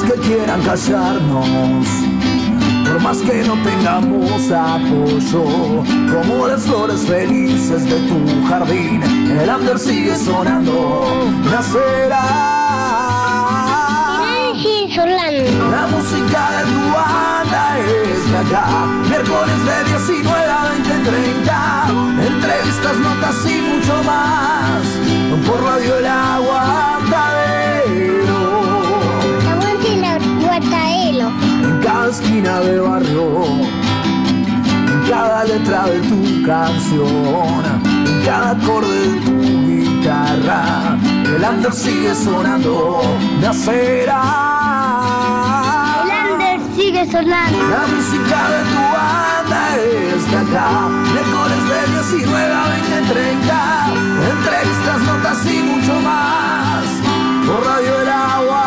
más que quieran callarnos, por más que no tengamos apoyo, como las flores felices de tu jardín, el under sigue sonando, nacerá. La música de tu banda es de acá, miércoles de 19 a 20, 30, entrevistas, notas y mucho más, por Radio El Aguantadero. Esquina de barrio, en cada letra de tu canción, en cada acorde de tu guitarra, el under sigue sonando, nacerá. El under sigue sonando. La música de tu banda es de acá, miércoles de 19 a 20, 30, entrevistas, notas y mucho más, por Radio El Aguantadero.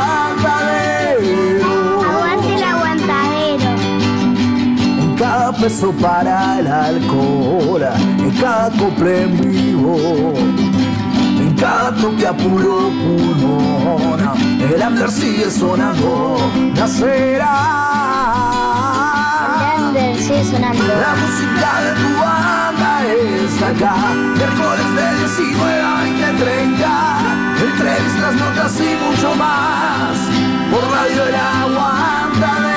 Peso para el alcohol, en cada cople en vivo, en cada toque a puro pulmón, el under sigue sonando, nacerá. El under sigue sonando. La música de tu banda es acá, miércoles de 19 a 20, 30, entrevistas, notas y mucho más, por Radio El Aguantadero.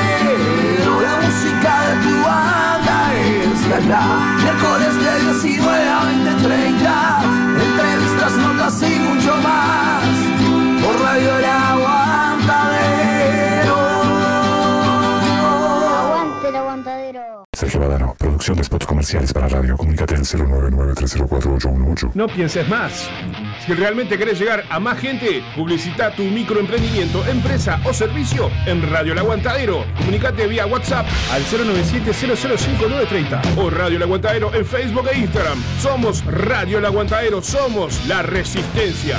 Acá, miércoles de 19 a 20, 30, entrevistas, notas y mucho más, por Radio El Aguantadero. Aguante el producción de spots comerciales para radio. Comunícate al 099-304-818. No pienses más. Si realmente querés llegar a más gente, publicita tu microemprendimiento, empresa o servicio en Radio El Aguantadero. Comunicate vía WhatsApp al 097-005930 o Radio El Aguantadero en Facebook e Instagram. Somos Radio El Aguantadero, somos la resistencia.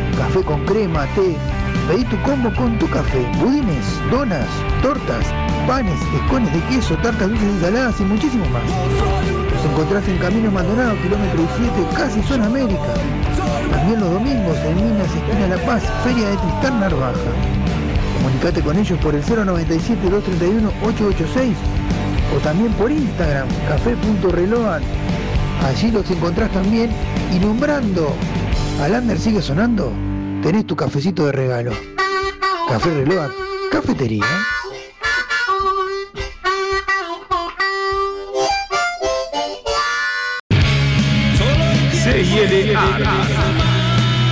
café con crema, té. Pedí tu combo con tu café. Budines, donas, tortas, panes, escones de queso, tartas dulces y saladas y muchísimo más. Nos encontrás en Camino Maldonado, kilómetro 17, casi zona América. También los domingos en Minas, esquina La Paz, Feria de Tristán Narvaja. Comunicate con ellos por el 097-231-886 o también por Instagram, café.reload. Allí los encontrás también y nombrando al Ander sigue sonando, tenés tu cafecito de regalo. Café Reload, cafetería.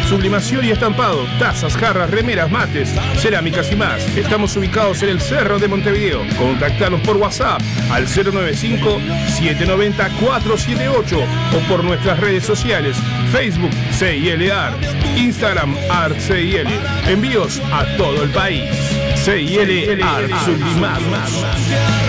Sublimación y estampado, tazas, jarras, remeras, mates, cerámicas y más. Estamos ubicados en el Cerro de Montevideo. Contactanos por WhatsApp al 095-790-478 o por nuestras redes sociales, Facebook CIL Art, Instagram Art CIL. Envíos a todo el país. CIL Art Sublimados.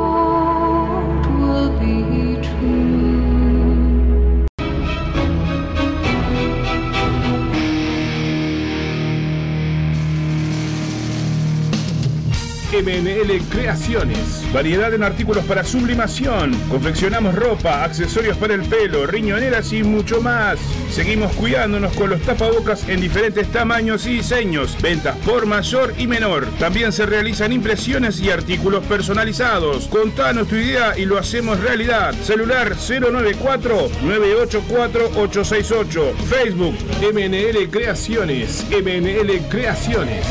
MNL Creaciones. Variedad en artículos para sublimación. Confeccionamos ropa, accesorios para el pelo, riñoneras y mucho más. Seguimos cuidándonos con los tapabocas en diferentes tamaños y diseños. Ventas por mayor y menor. También se realizan impresiones y artículos personalizados. Contanos tu idea y lo hacemos realidad. Celular 094-984-868. Facebook MNL Creaciones. MNL Creaciones.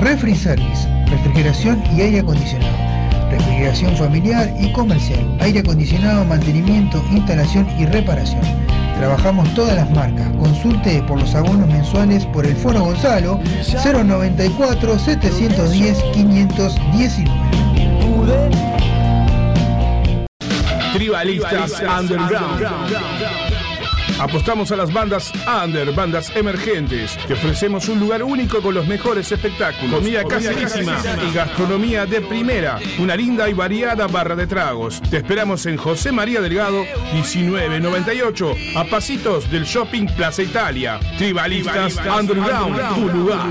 Refri Service, refrigeración y aire acondicionado. Refrigeración familiar y comercial. Aire acondicionado, mantenimiento, instalación y reparación. Trabajamos todas las marcas. Consulte por los abonos mensuales por el Foro Gonzalo 094 710 519. Tribalistas Underground. Apostamos a las bandas under, bandas emergentes. Te ofrecemos un lugar único con los mejores espectáculos, comida caserísima y gastronomía de primera. Una linda y variada barra de tragos. Te esperamos en José María Delgado, 1998, a pasitos del Shopping Plaza Italia. Tribalistas Underground, tu lugar.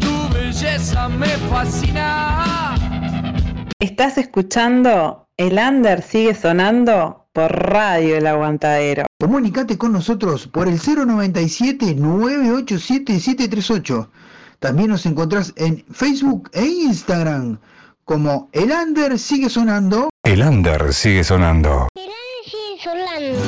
Tu belleza me fascina. Estás escuchando El Under sigue sonando por Radio El Aguantadero. Comunicate con nosotros por el 097-987-738. También nos encontrás en Facebook e Instagram como El Under sigue sonando. El under sigue sonando. sigue sonando.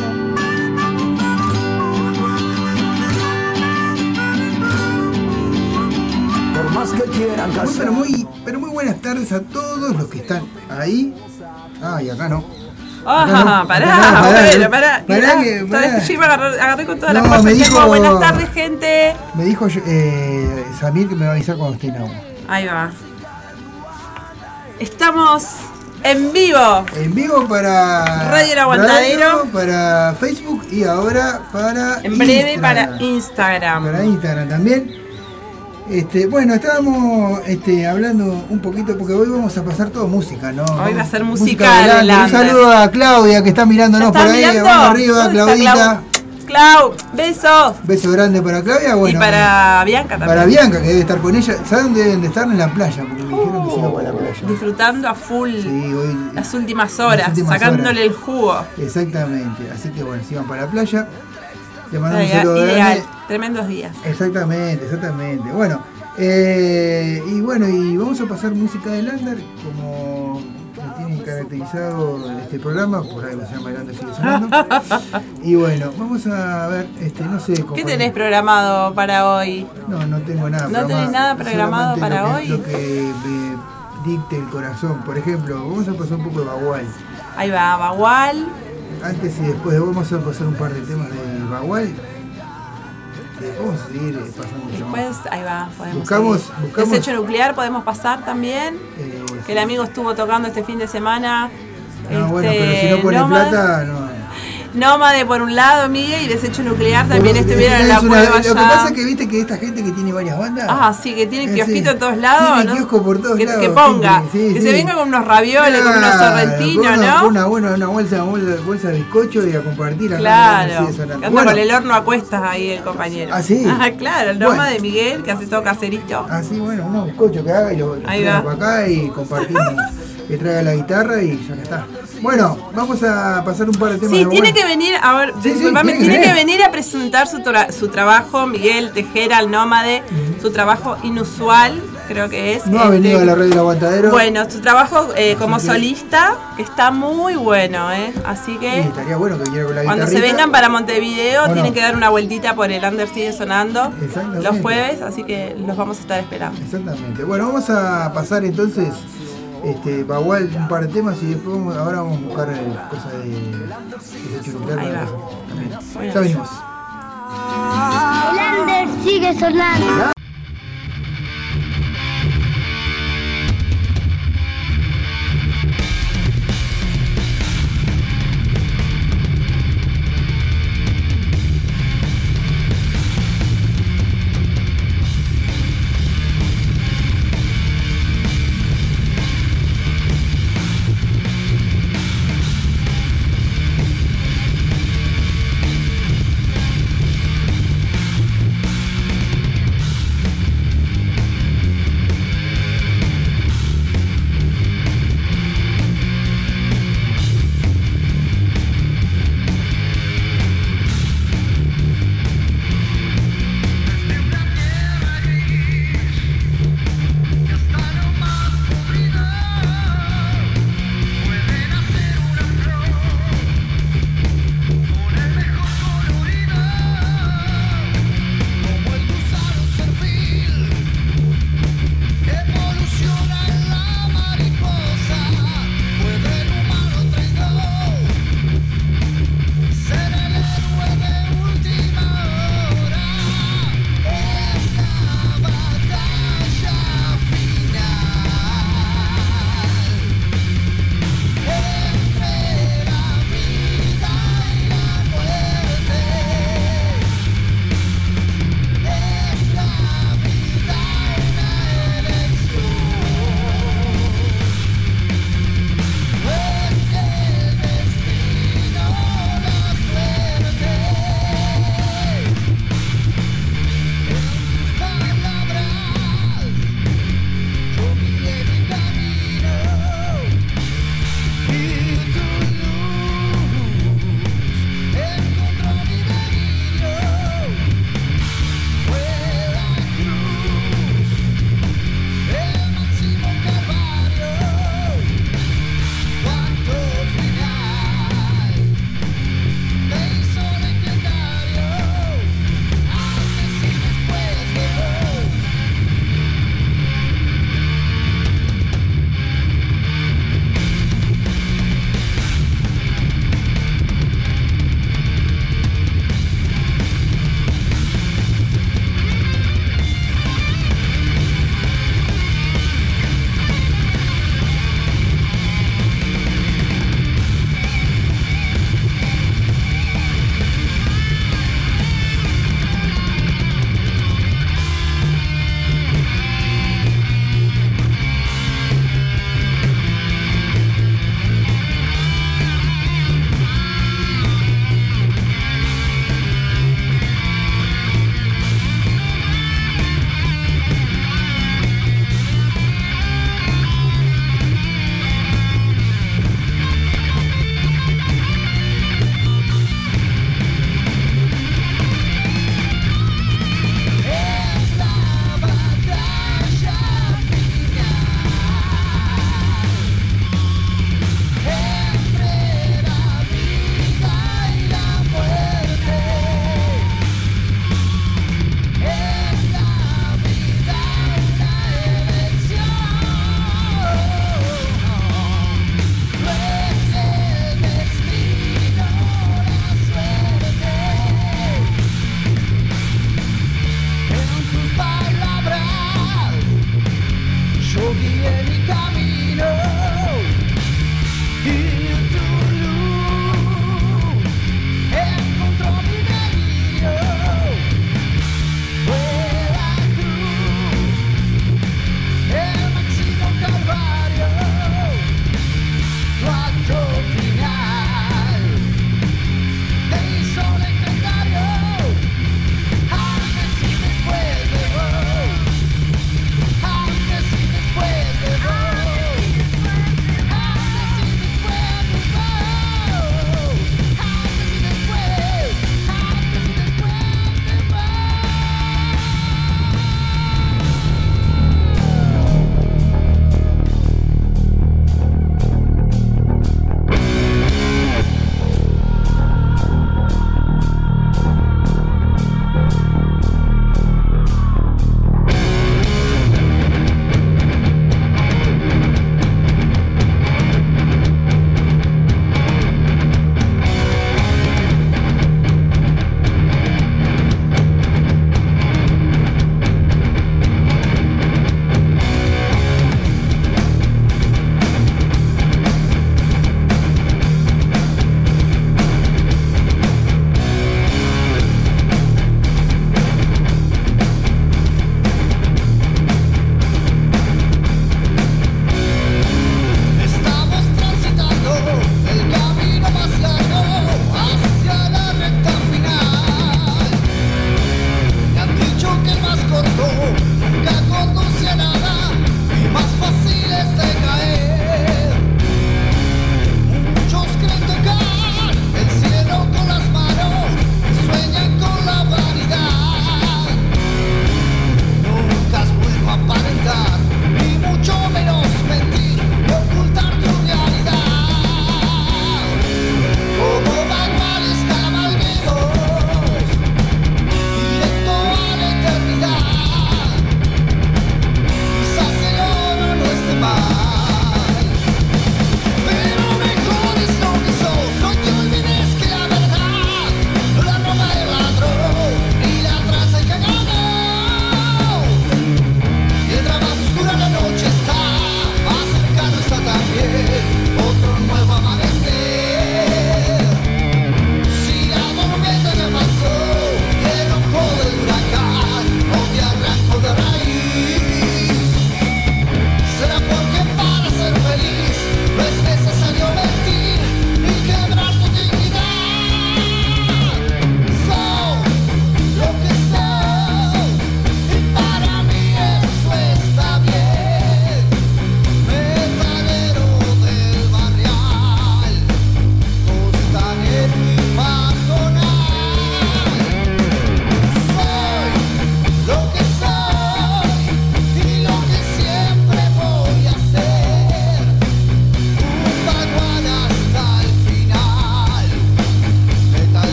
Por más que quieran Muy, pero, muy, pero muy buenas tardes a todos los que están ahí. Ah, y acá no. Ajá, Acá pará, no, pará, bueno, no. pará. Pará que- pará. que yo iba a agarrar, agarré con todas No, las cosas. me Tengo dijo- buenas tardes, gente. Me dijo eh, Samir que me va a avisar cuando esté en agua. Ahí va. Estamos en vivo. En vivo para Radio El Aguantadero. radio, para Facebook y ahora para En breve Instagram. para Instagram. Para Instagram también. Este, bueno, estábamos este, hablando un poquito porque hoy vamos a pasar todo música, ¿no? Hoy va a ser Música musical. Un saludo a Claudia que está mirándonos ¿Ya por ahí. mirando? Vamos arriba, ¿Dónde está Claudita. Clau? Besos. Beso grande para Claudia. Bueno, y para Bianca también. para Bianca que debe estar con ella. ¿Saben dónde deben de estar? En la playa, porque me dijeron que se iba para la playa. Disfrutando a full Sí, hoy. las últimas horas, Las últimas sacándole horas. el jugo. Exactamente. Así que bueno, se iban para la playa. Le mandamos un saludo ideal. grande. tremendos días. Exactamente, exactamente. Bueno, eh, y bueno, y vamos a pasar música de Lander como me tiene caracterizado este programa, por algo se llama Lander sigue sonando. y bueno, vamos a ver, este, no sé cómo. ¿Qué tenés programado para hoy? No, no tengo nada. ¿No tenés nada programado para lo que- hoy? Lo que me dicte el corazón. Por ejemplo, vamos a pasar un poco de Bagual. Ahí va, Bagual. Antes y después vamos a pasar un par de temas de Bagual. Eh, Vamos a seguir pasando temas. Después, ahí va, podemos Buscamos- seguir. buscamos- Desecho nuclear podemos pasar también. Eh, Que el amigo estuvo tocando este fin de semana. no, bueno, Este, pero si no pone Nómade- plata, no. Nómade por un lado, Miguel, y Desecho Nuclear también Pero, estuvieron es en la prueba Lo que pasa es que viste que esta gente que tiene varias bandas. Ah, sí, que tiene Eh, kiosquito en todos lados. Tiene ¿no? kiosco por todos que, lados, que ponga. sí, que sí. se venga con unos ravioles, con unos Claro, sorrentinos, una, ¿no? Una, buena, una bolsa, bolsa, bolsa de bizcocho y a compartir. Claro. anda Bueno, con el horno a cuestas ahí el compañero. ¿Ah, sí? Ah, claro, el Bueno. Noma de Miguel, que hace todo caserito. Así, bueno, unos bizcochos que haga y lo, lo Ahí traiga va. para acá y compartimos. Que traiga la guitarra y ya que está. Bueno, vamos a pasar un par de temas Sí, de tiene que venir, a ver, Sí, sí, disculpame, tiene que venir. a presentar su, tra- su trabajo, Miguel Tejera, el nómade, su trabajo inusual, creo que es. No ha este, venido a la red del aguantadero. Bueno, su trabajo eh, como que- solista que está muy bueno, ¿eh? Así Sí, que estaría bueno que viniera con la cuando se vengan para Montevideo tienen que dar una vueltita por el Under Sigue Sonando los jueves, así que los vamos a estar esperando. Exactamente. Bueno, vamos a pasar entonces este, Bagual un par de temas y después vamos- ahora vamos a buscar eh, cosas de, de para también. Ya venimos. Sigue sonando.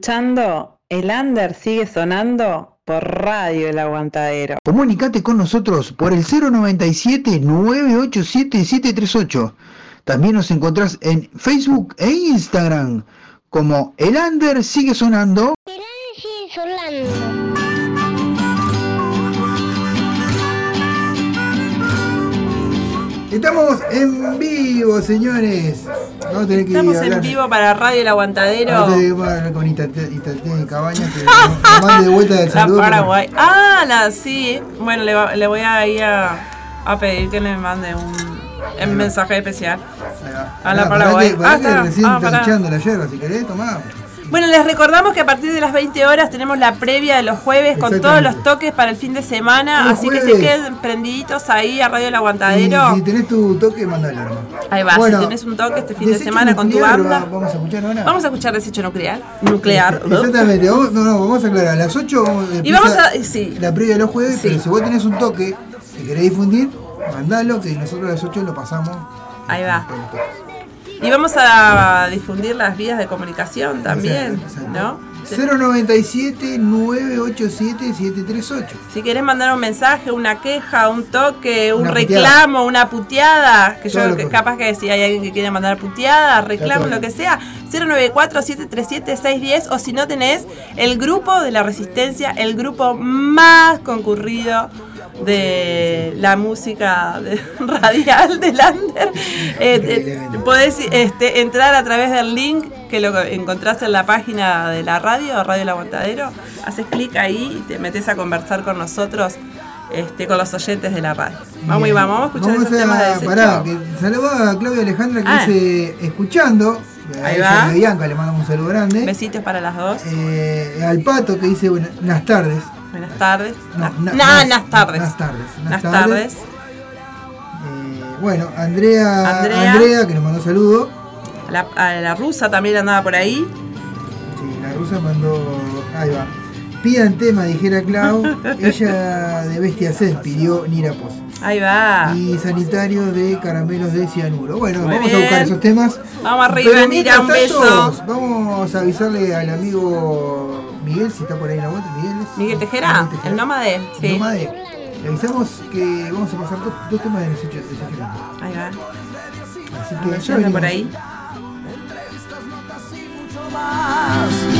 Escuchando El Under sigue sonando por Radio El Aguantadero. Comunicate con nosotros por el 097-987-738. También nos encontrás en Facebook e Instagram como El Under sigue sonando. sigue sonando. Estamos en vivo, señores. Vamos a tener que Estamos hablar- en vivo para Radio El Aguantadero. Vamos a tener que hablar con Itate Cabañas que nos mande de vuelta el La saludo. Paraguay. Ah, la sí. Bueno, le, va- le voy a ir a, a pedir que le mande un, un mensaje especial. A la Paraguay. Pará que, pará Ah, que recién Ah, está pará. echando la yerba, si querés, tomá. Bueno, les recordamos que a partir de las 20 horas tenemos la previa de los jueves con todos los toques para el fin de semana. Los así que se queden prendiditos ahí a Radio El Y Aguantadero. si tenés tu toque, mandalo nomás. Ahí va, Bueno, si tenés un toque este fin de semana con tu banda. va- Vamos a escuchar ahora. Vamos a escuchar Desecho Nuclear. Nuclear. Exactamente, vamos, no, no, vamos a aclarar. A las 8 vamos, Y vamos a. Sí. la previa de los jueves, Sí. pero si vos tenés un toque que querés difundir, mandalo, que nosotros a las 8 lo pasamos. Ahí va. Y vamos a difundir las vías de comunicación también, ¿no? 097-987-738. Si querés mandar un mensaje, una queja, un toque, un Una reclamo, una puteada, que Todo yo capaz que si hay alguien que quiere mandar puteada, reclamo, lo que sea, 094-737-610 o si no tenés el grupo de la resistencia, el grupo más concurrido de la música de- radial de Lander. Eh, eh, podés este, entrar a través del link que lo encontrás en la página de la radio, Radio El Aguantadero. Haces clic ahí y te metes a conversar con nosotros, este, con los oyentes de la radio. Vamos y vamos, vamos a escuchar Vamos esos temas de a, desecho. pará, que saluda a Claudia Alejandra que Ah. dice escuchando. Ahí va. a Bianca le mandamos un saludo grande. Besitos para las dos. Eh, al pato que dice buenas tardes. Buenas tardes. No, Na- na- na- tardes. Buenas tardes. Buenas tardes. Eh, bueno, Andrea, Andrea. Andrea. que nos mandó saludo. La, a la rusa también andaba por ahí. Sí, la rusa mandó. Ahí va. Pidan tema, dijera Clau. Ella de Bestia Cés pidió Nirapos. Ahí va. Y sanitario de caramelos de cianuro. Bueno, Muy vamos bien. a buscar esos temas. Vamos arriba, Pero mira, un beso. Vamos a avisarle al amigo Miguel, si está por ahí en la vuelta. Miguel, es- Miguel Tejera, el nómade. El Sí. nómade. Le avisamos que vamos a pasar dos, dos temas de 18 18 minutos. Ahí va. Así que ya por ahí. Olor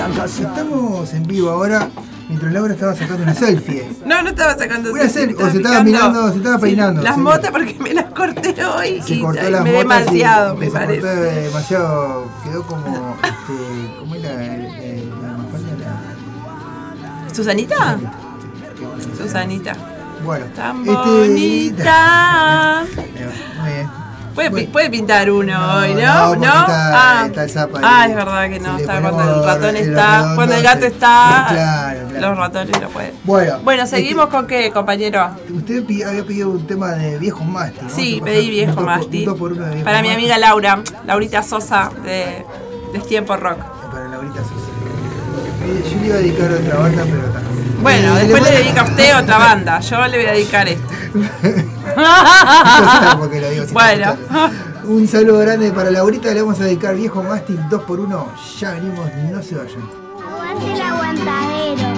Estamos en vivo ahora mientras Laura estaba sacando una selfie. No, no estaba sacando Una selfie, selfie, o se estaba mirando, se estaba peinando, Las motas porque me las corté hoy Se y cortó ay, las me motas y- demasiado, me se parece. cortó demasiado, quedó como, este, ¿cómo era? la Mafalda? La- ¿Susanita? Susanita. Bueno, Tan este- bonita. Muy bien. Puede, Bueno. puede pintar uno hoy, ¿no? no, está- ah. está el zapa. Ah, es verdad que no. Está cuando el ratón el está. redondo, Cuando el gato está. Claro, claro. Los ratones no pueden. Bueno, Bueno, este- seguimos con qué, compañero. Usted había pedido un tema de viejo mástil. Vamos Sí, pedí viejo por- mástil. por Para mi amiga Laura, Laurita Sosa de, de Tiempo Rock. Para Laurita Sosa. Yo le iba a dedicar otra banda, pero está. Bueno, Eh, después le a- dedica a usted otra banda. Yo le voy a dedicar esto. Lo digo, si Bueno. Un saludo grande para Laurita, le vamos a dedicar viejo mástil 2x1. Ya venimos, no se vayan. Aguante el aguantadero.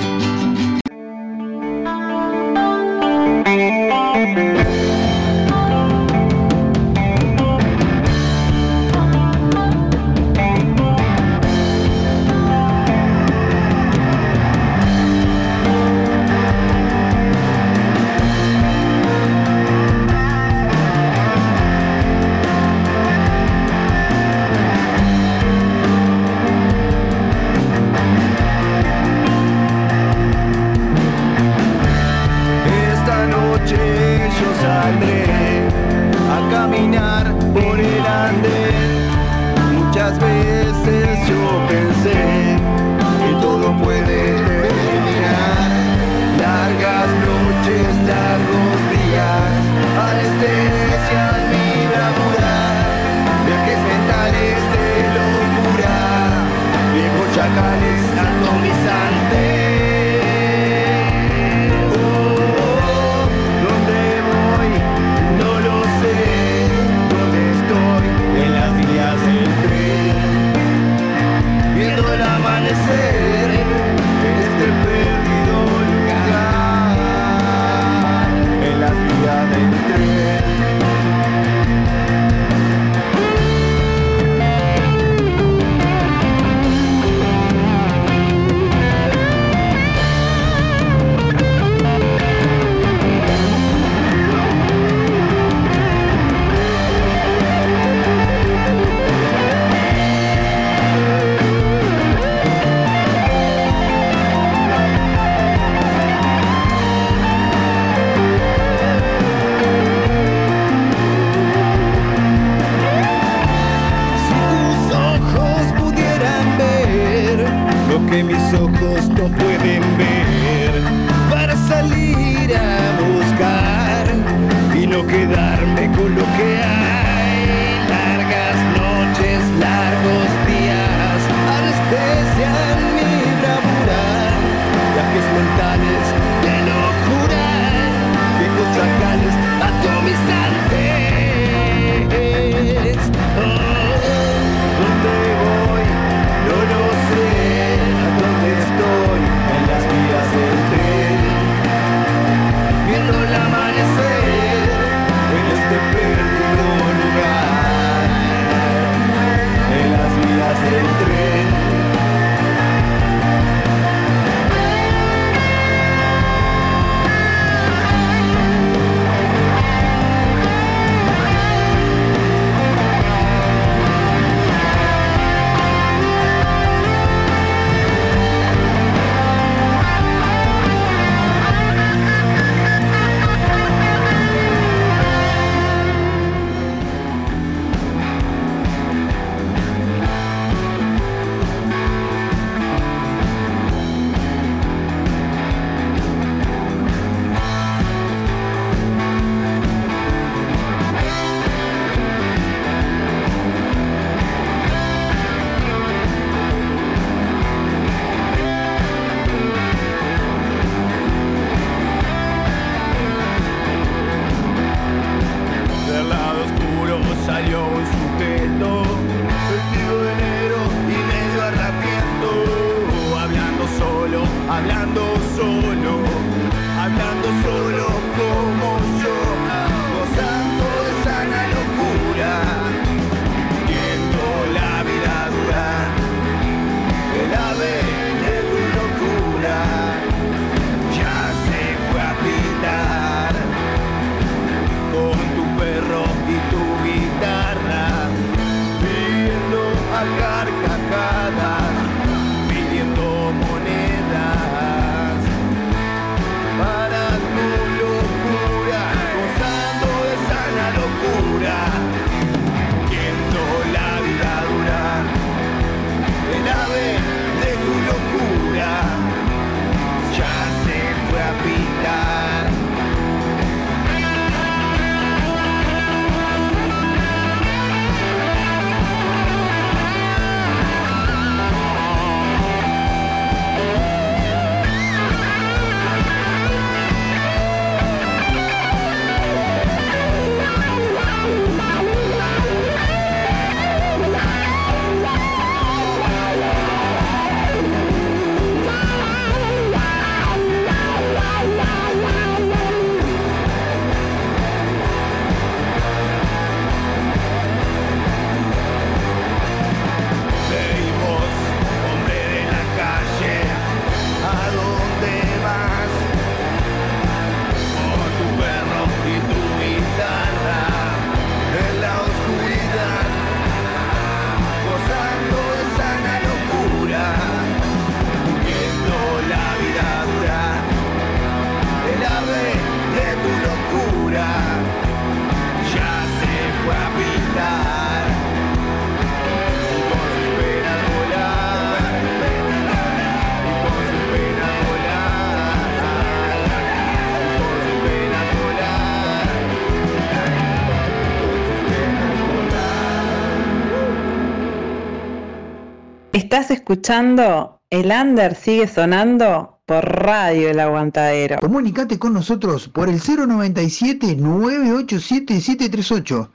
Estás escuchando El Under sigue sonando por Radio El Aguantadero. Comunicate con nosotros por el 097-987-738.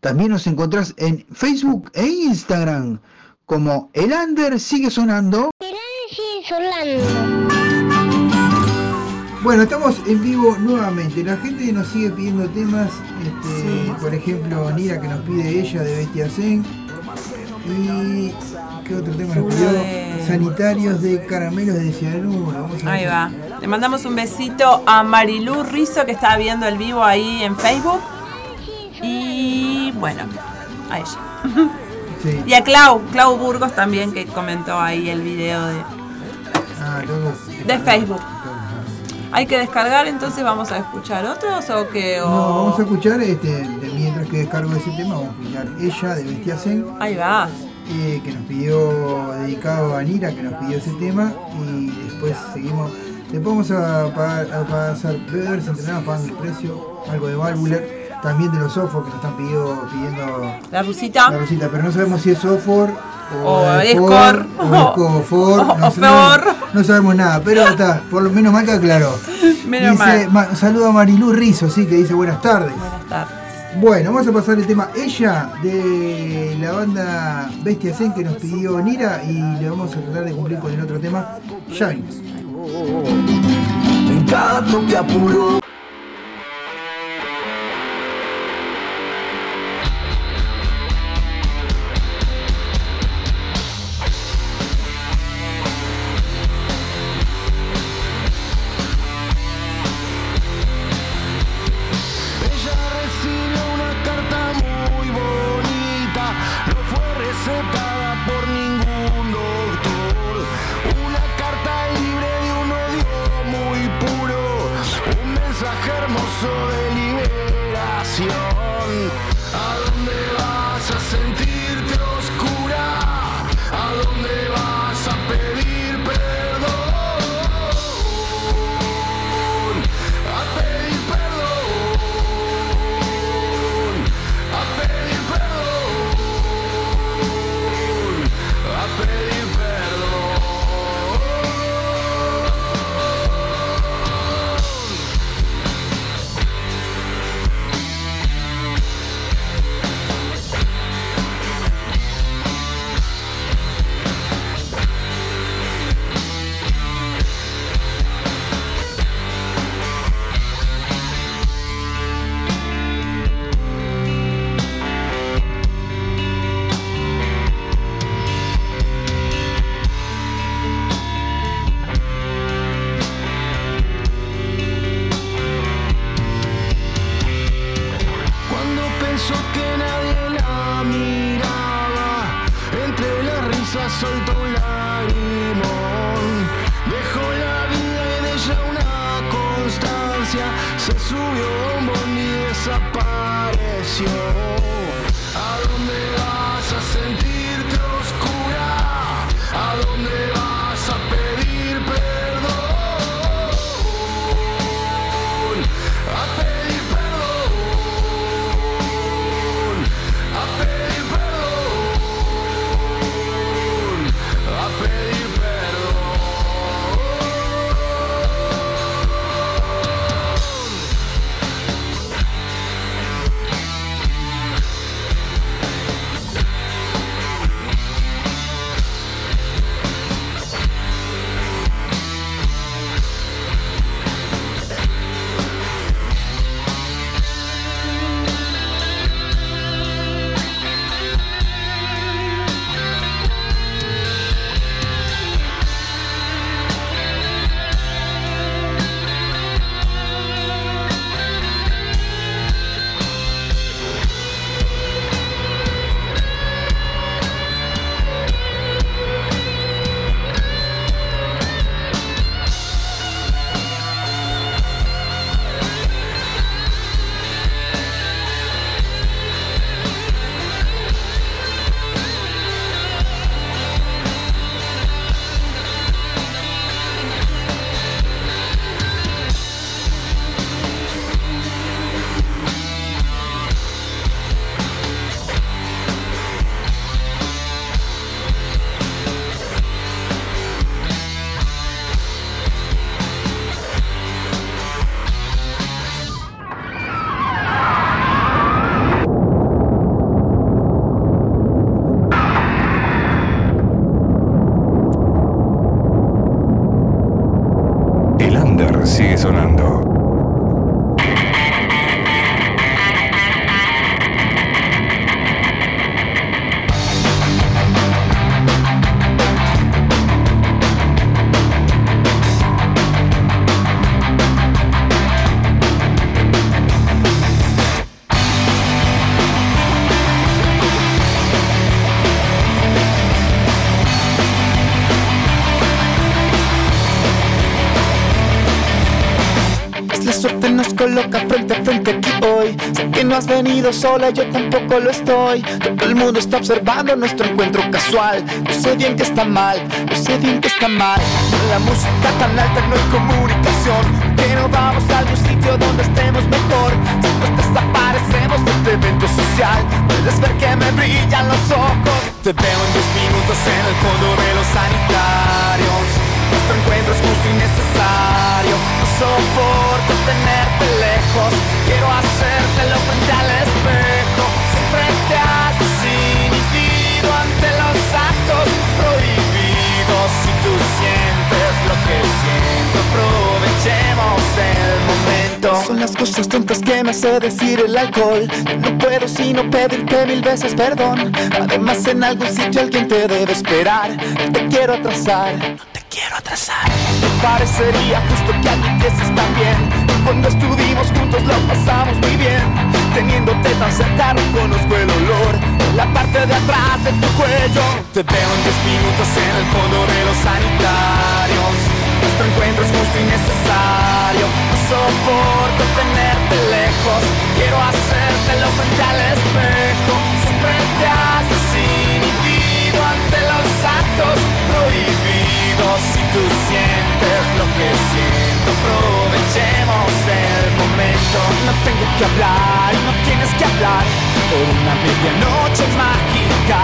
También nos encontrás en Facebook e Instagram como El Under sigue sonando. sigue sonando. Bueno, estamos en vivo nuevamente. La gente nos sigue pidiendo temas. este, Por ejemplo, Nira que nos pide ella de Bestia Zen. Y. ¿Qué otro tema nos pidió? de- Sanitarios de caramelos de cianuro. Vamos a Ahí va. Le mandamos un besito a Marilú Rizo que estaba viendo el vivo ahí en Facebook. Y bueno, a ella. Sí. Y a Clau, Clau Burgos también que comentó ahí el video de, Ah, de Facebook. Hay que descargar, entonces vamos a escuchar otros o que o- No, vamos a escuchar, este, de- mientras que descargo ese tema, vamos a escuchar Ella de Bestia Zen. Ahí va. Eh, que nos pidió, dedicado a Nira, que nos pidió ese tema, y después seguimos. Después vamos a, pagar- a pasar bebedores entrenados pagando el precio, algo de Valvuler, también de los software que nos están pidiendo, pidiendo La rusita. la Rosita, pero no sabemos si es software o, O Escor, o O- no, sabemos nada, pero está, por lo menos mal que aclaró. Menos dice, mal. ma- saludo a Marilú Rizo, sí, que dice buenas tardes. Buenas tardes. Bueno, vamos a pasar el tema Ella de la banda Bestia Zen que nos pidió Nira y le vamos a tratar de cumplir con el otro tema. En coloca frente a frente aquí hoy. Sé que no has venido sola, yo tampoco lo estoy. Todo el mundo está observando nuestro encuentro casual. Yo sé bien que está mal, yo sé bien que está mal. La música tan alta no hay comunicación. Que no vamos a algún sitio donde estemos mejor. Si desaparecemos de este evento social, puedes ver que me brillan los ojos. Te veo en 10 minutos en el fondo de los sanitarios. Nuestro encuentro es justo y necesario. No soporto tenerte lejos. Quiero hacértelo frente al espejo. Siempre te has desinhibido ante los actos prohibidos. Si tú sientes lo que siento, aprovechemos el momento. Son las cosas tontas que me hace decir el alcohol. No puedo sino pedirte mil veces perdón. Además, en algún sitio alguien te debe esperar. Te quiero atrasar. Quiero atrasar. Parecería justo que admitieses también. Cuando estuvimos juntos lo pasamos muy bien. Teniéndote tan cerca no conozco el olor. La parte de atrás de tu cuello. Te veo en 10 minutos en el fondo de los sanitarios. Nuestro encuentro es justo y necesario. No soporto tenerte lejos. Quiero hacértelo frente al espejo. Siempre te has desinhibido ante los actos. Si tú sientes lo que siento, aprovechemos el momento. No tengo que hablar no tienes que hablar por una medianoche mágica.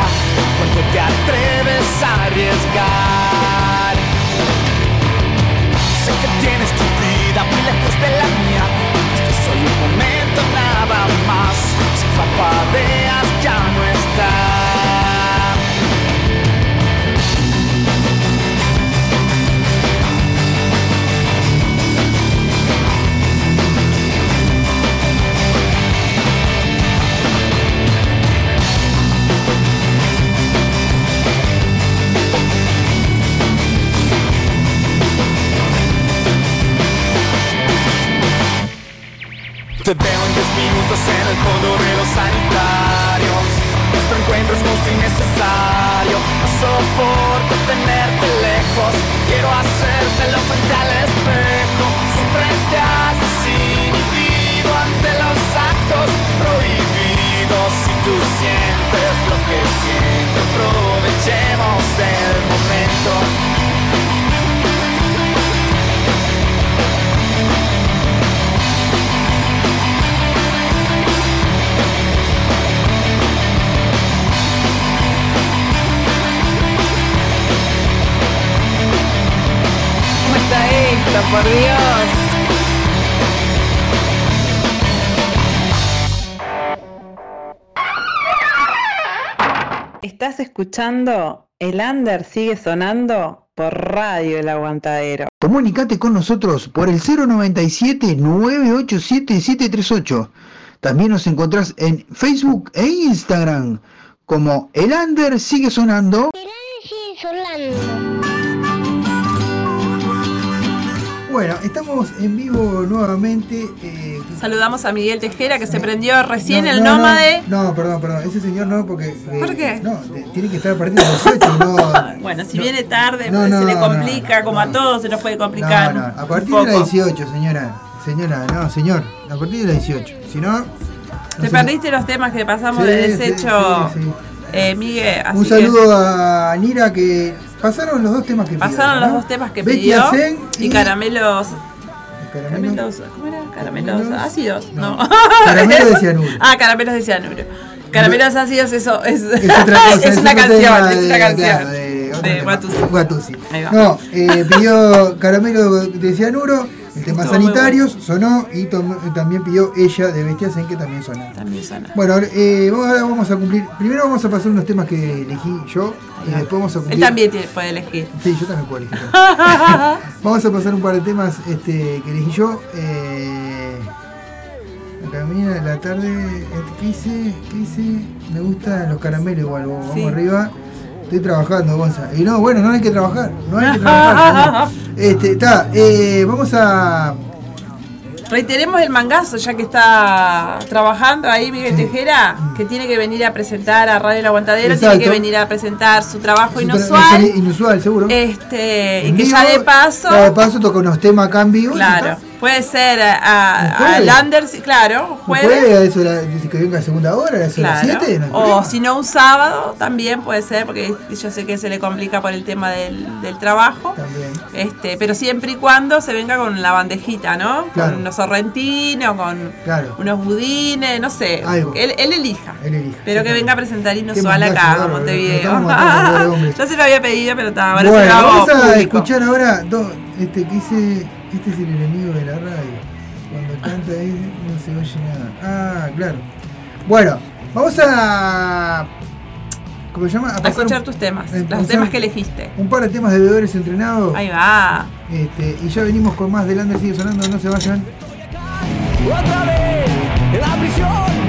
Cuando te atreves a arriesgar. Sé que tienes tu vida muy lejos de la mía. Este es solo un momento nada más. Si parpadeas ya no está. Te veo en 10 minutos en el fondo de los sanitarios. Nuestro encuentro es justo y necesario. soporto tenerte lejos. Quiero hacértelo frente al espejo, siempre te haces inhibido ante los actos prohibidos. Si tú sientes lo que siento, aprovechemos el esto, por Dios? Estás escuchando El Under sigue sonando por Radio El Aguantadero. Comunicate con nosotros por el 097-987-738. También nos encontrás en Facebook e Instagram como El Under sigue sonando. sigue sonando. Bueno, estamos en vivo nuevamente. eh, Saludamos a Miguel Tejera que se prendió recién no, el no, nómade. No, no, perdón, perdón. Ese señor no, porque. eh, ¿Por qué? No, tiene que estar a partir de las 8 y no. Bueno, si viene tarde, No, pues, no, se le no, complica, como a todos se nos puede No, complicar. no, a un partir de las poco. 18, señora. Señora, no, señor. A partir de las 18. Si no. no Te perdiste los temas que pasamos Sí, de desecho, sí, sí. eh, Miguel. así Un que saludo a Nira que pasaron los dos temas que pidió. pasaron los ¿no? dos temas que Betty pidió Asen y caramelos. Caramelos. ¿cómo era? Caramelos ácidos, no. Caramelos de cianuro. ah, caramelos de cianuro. Caramelos ácidos, eso es, Es otra cosa. es una otro canción, es una canción. de de. Guatusi. Guatusi. Ahí va. No, eh, pidió caramelo de cianuro, el tema muy sanitarios, sonó y también pidió ella de Bestias en que también sonó. También suena. Bueno, eh, vamos, ahora vamos a cumplir. Primero vamos a pasar unos temas que elegí yo y después vamos a cumplir. Él también tiene- puede elegir. Sí, yo también puedo elegir. Vamos a pasar un par de temas este, que elegí yo. Eh, la camina de la tarde. este, ¿Qué hice? ¿Qué hice? Me gustan los caramelos igual. Vamos Sí. arriba. Estoy trabajando, Gonza. Y no, bueno, no hay que trabajar. No hay que trabajar. este, está. eh, vamos a. Reiteremos el mangazo, ya que está trabajando ahí Miguel Tejera, que tiene que venir a presentar a Radio El Aguantadero, tiene Exacto. que venir a presentar su trabajo inusual. inusual, seguro. Este, y que vivo, ya de paso, ya de paso toca unos temas acá en vivo. claro. Puede ser a, a, ¿Un jueves? Landers, claro, ¿No jueves. puede? A eso la- que venga a segunda hora, a las Claro. 7. No hay o si no un sábado también puede ser, porque yo sé que se le complica por el tema del, del trabajo. También. Este, pero siempre y cuando se venga con la bandejita, ¿no? Claro. Con unos sorrentinos, con Claro. unos budines, no sé. Él, él elija. Él elige. Pero que venga a presentar inusual acá, a Montevideo. Yo se lo había pedido, pero ahora se bueno, lo hago vamos a público. escuchar ahora dos, este que dice, este es el enemigo de la radio. Cuando canta ahí no se oye nada. Ah, claro. Bueno, vamos a ¿cómo se llama? A escuchar un- tus temas, los temas que elegiste. Un par de temas de bebedores entrenados. Ahí va. Este, y ya venimos con más del Under sigue sonando, no se vayan. Otra vez en la prisión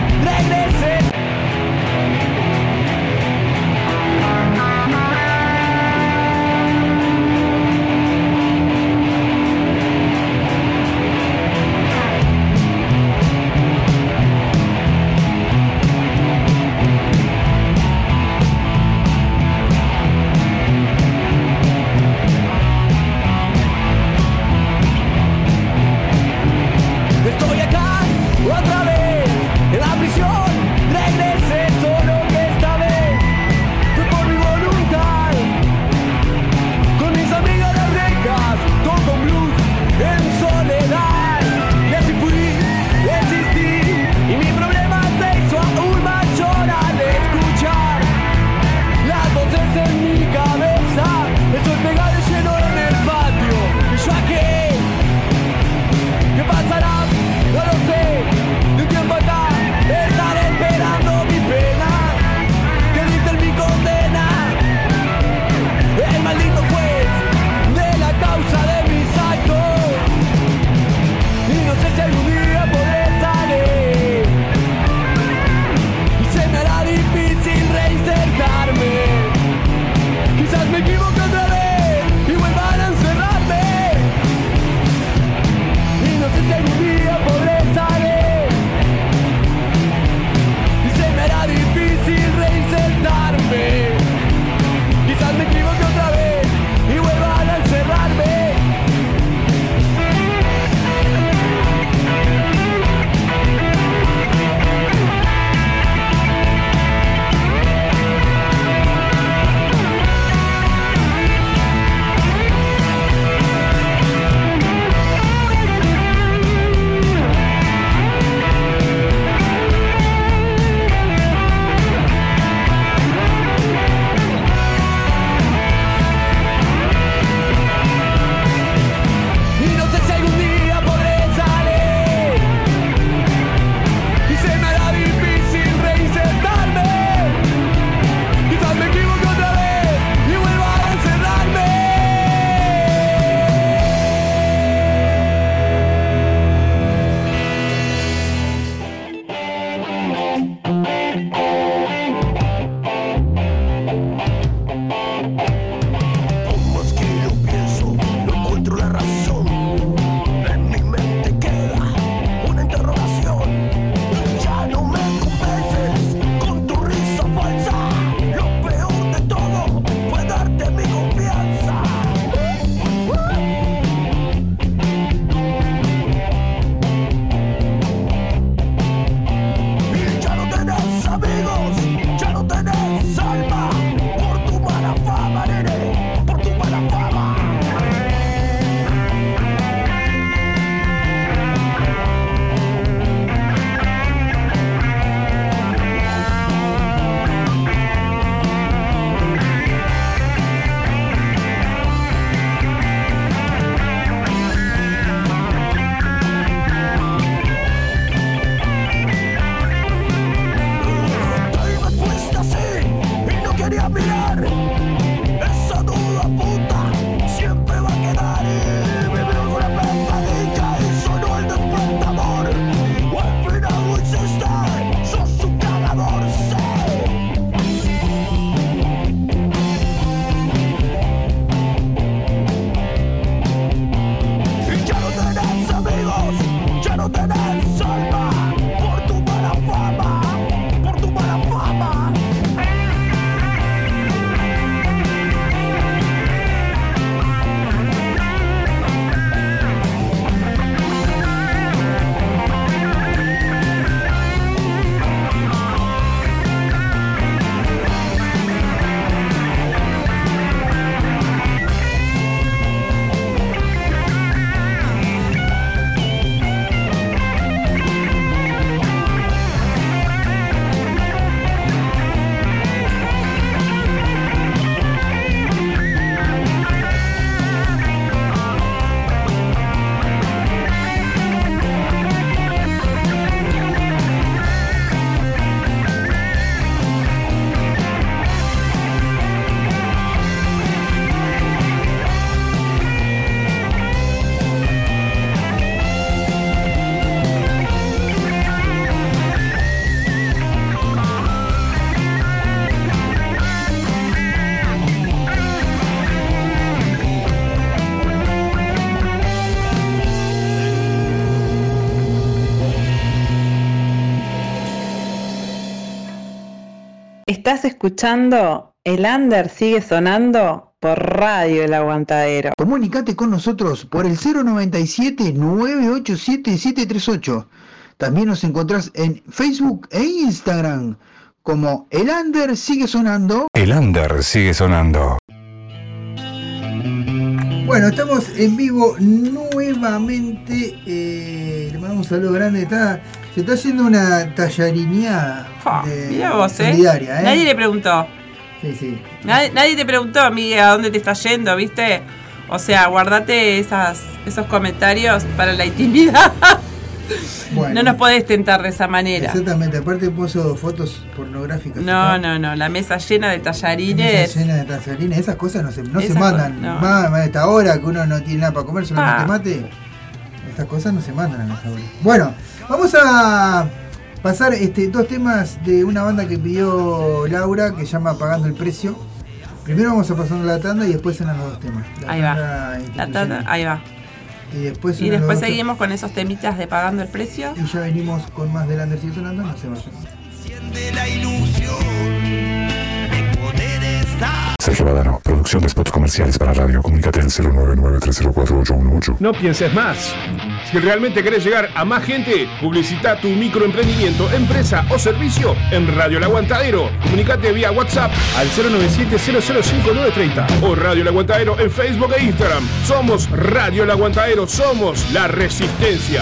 Estás escuchando El Under sigue sonando por Radio El Aguantadero. Comunicate con nosotros por el 097-987-738. También nos encontrás en Facebook e Instagram como El Under sigue sonando. El under sigue sonando. Bueno, estamos en vivo nuevamente. eh, le mandamos un saludo grande. Está, se está haciendo una tallarineada vos, ¿eh? solidaria, ¿eh? Nadie le preguntó. Sí, sí. Nadie, nadie te preguntó, Miguel, a dónde te estás yendo, ¿viste? O sea, guardate esas, esos comentarios para la intimidad. Bueno. No nos podés tentar de esa manera. Exactamente, aparte puso fotos pornográficas. No, acá. no, no. La mesa llena de Mesa tallarines. llena de tallarines, esas cosas no se, no se mandan. no. Más a esta hora que uno no tiene nada para comer, solamente Ah. mate. Estas cosas no se mandan a esta hora. Bueno, vamos a pasar este, dos temas de una banda que pidió Laura que se llama Pagando el Precio. Primero vamos a pasar la tanda y después suenan los dos temas. La Ahí va. La tanda- ahí va. Y después, Y después seguimos con esos temitas de pagando el precio. Y ya venimos con más del Under sigue sonando, no se vayan. de la ilusión de. Sergio producción de spots comerciales para radio. Comunícate al 099-304-818. No pienses más. Si realmente querés llegar a más gente, publicita tu microemprendimiento, empresa o servicio en Radio El Aguantadero. Comunicate vía WhatsApp al 097-005930 o Radio El Aguantadero en Facebook e Instagram. Somos Radio El Aguantadero, somos la resistencia.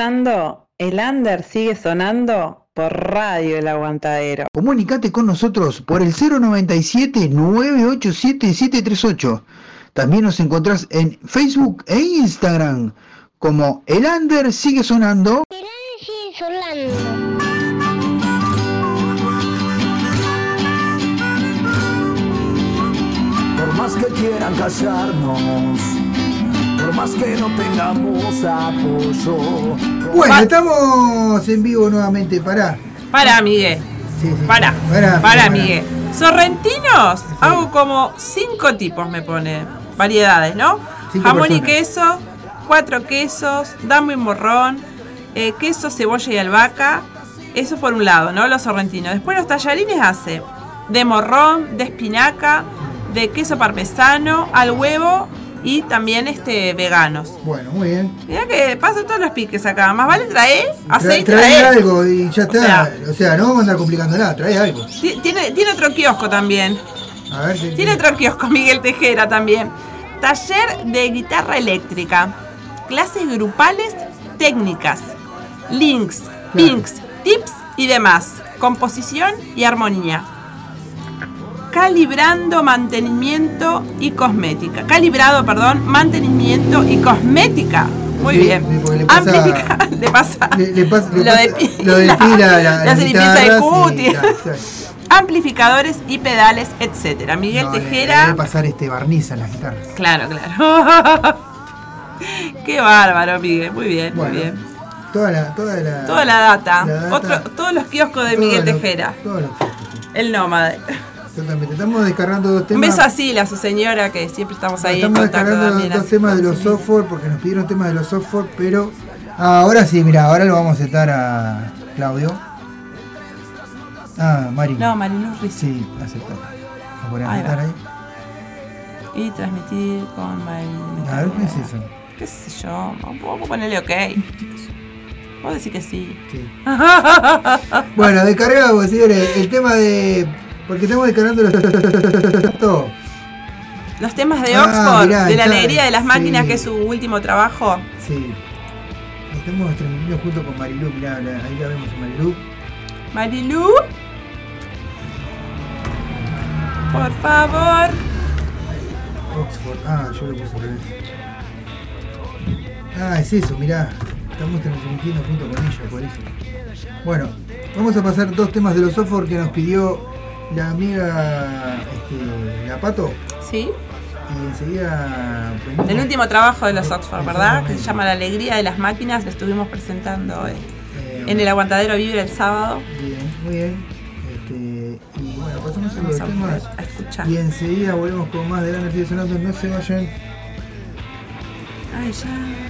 Escuchando El Under sigue sonando por Radio El Aguantadero. Comunicate con nosotros por el 097-987-738. También nos encontrás en Facebook e Instagram como El Under sigue sonando. sigue sonando. Por más que quieran callarnos, por más que no tengamos apoyo. Bueno, estamos en vivo nuevamente. Pará. Para, Miguel. Sí, sí. Para, Pará, para, pará. Miguel. Sorrentinos, hago como cinco tipos, me pone. Variedades, ¿no? Cinco Jamón y queso, cuatro quesos, damo y morrón, eh, queso, cebolla y albahaca. Eso por un lado, ¿no? Los sorrentinos. Después los tallarines hace de morrón, de espinaca, de queso parmesano, al huevo y también este veganos. Bueno, muy bien. Mira que pasan todos los piques acá. Más vale traer Tra- aceite, trae trae. algo y ya está. O sea- O sea, no vamos a andar complicando nada, trae algo. Ti- Tiene, tiene otro kiosco también. A ver si. Tiene otro kiosco, Miguel Tejera también. Taller de guitarra eléctrica. Clases grupales técnicas. Links, pinks, tips y demás. Composición y armonía. Calibrando mantenimiento y cosmética. Calibrado, perdón, mantenimiento y cosmética. Muy Sí, bien. le pasa- Amplifica, le pasa. Le, le pasa- lo, pasa- de pi- lo de pila, la, limpieza de cutis. amplificadores y pedales, etcétera. Miguel No, le- Tejera. Debe pasar este barniz a las guitarras. Claro, claro. Qué bárbaro, Miguel. Muy bien, Bueno, muy bien. Toda la, toda la, Toda la data. la data, Otro, todos los kioscos de Miguel lo- Tejera. todo lo que- El nómade. Exactamente. Estamos descargando dos Un temas. beso a Sila, su señora, que siempre estamos ahí Estamos descargando dos así temas de los software porque nos pidieron temas de los software, pero ahora sí, mira, ahora lo vamos a aceptar a Claudio. Ah, Mari. No, Marilu Rizzi. Sí, aceptar. Vamos a aceptar ahí. Y transmitir con Marilu. A ver, ¿qué es eso? ¿Qué sé yo? Vamos a ponerle ok. Vos decís que sí. Sí. Bueno, descargamos, señores, el tema de. Porque estamos descargando los. Los temas de Ah, Oxford, mirá, de la alegría de las máquinas, sí. que es su último trabajo. Sí. Estamos transmitiendo junto con Marilú, mirá, ahí la vemos a Marilú. Marilu. Por favor. Oxford. Ah, yo lo puse al revés. Ah, es eso, mirá. Estamos transmitiendo junto con ella, por eso. Bueno, vamos a pasar dos temas de los software que nos pidió la amiga este, la Pato. Sí. Y enseguida venimos. El último trabajo de los Oxford, ¿verdad? Que se llama La alegría de las máquinas. Lo estuvimos presentando eh, Eh, en el aguantadero Vibra el sábado. Bien, muy bien. Este, y bueno, pasamos a los temas. a escuchar. Y enseguida volvemos con más de la energía sonando. No se vayan. Ay, ya.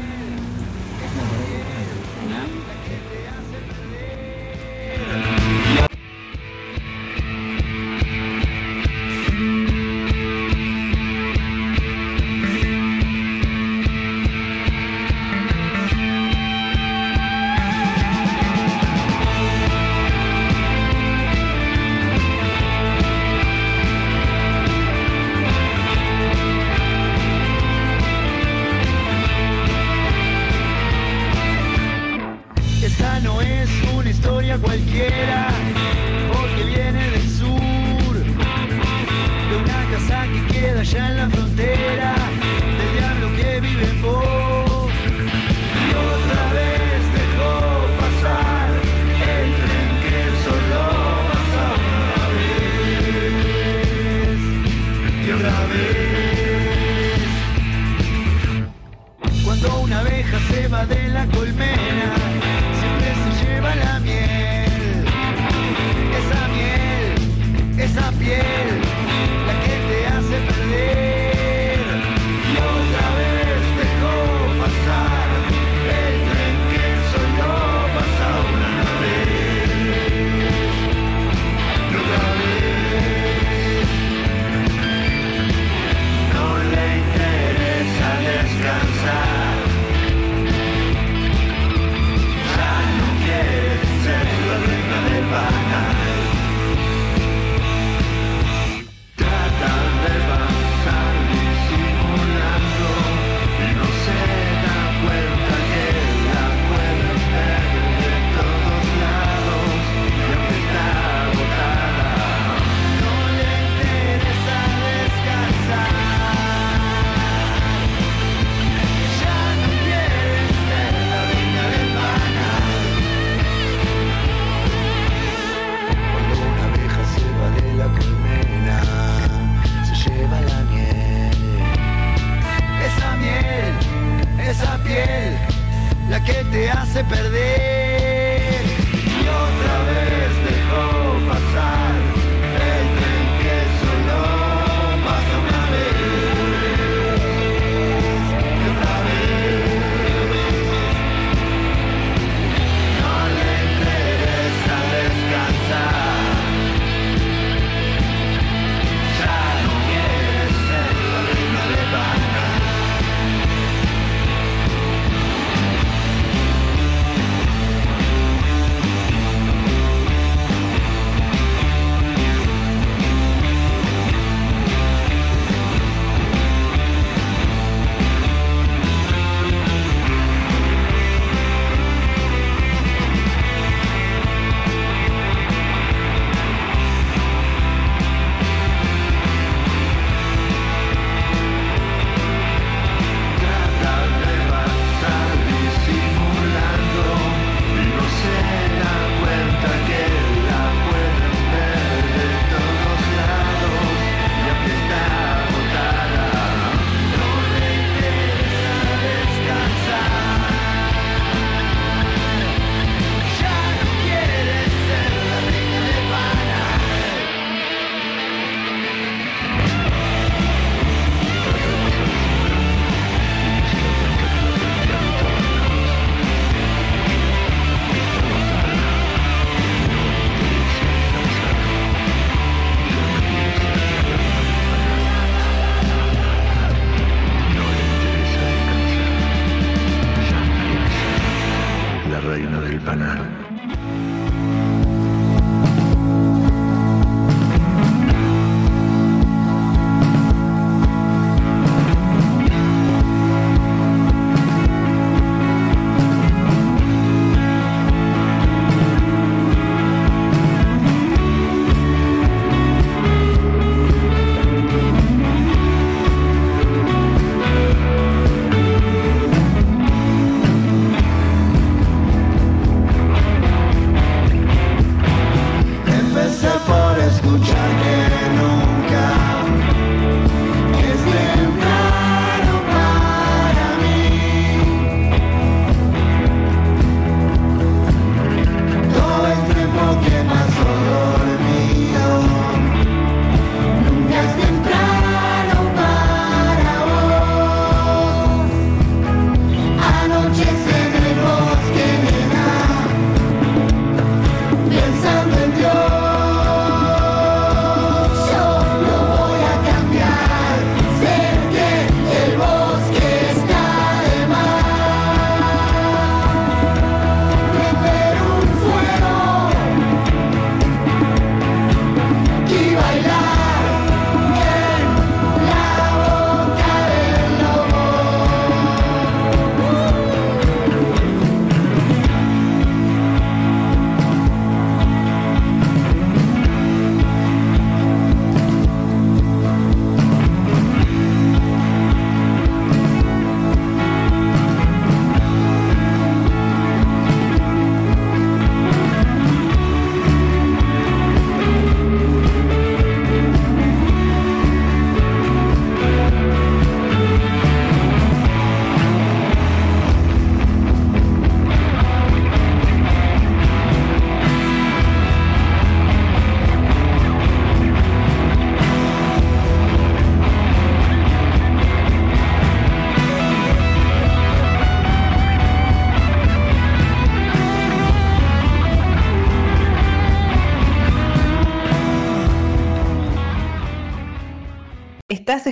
hace perder.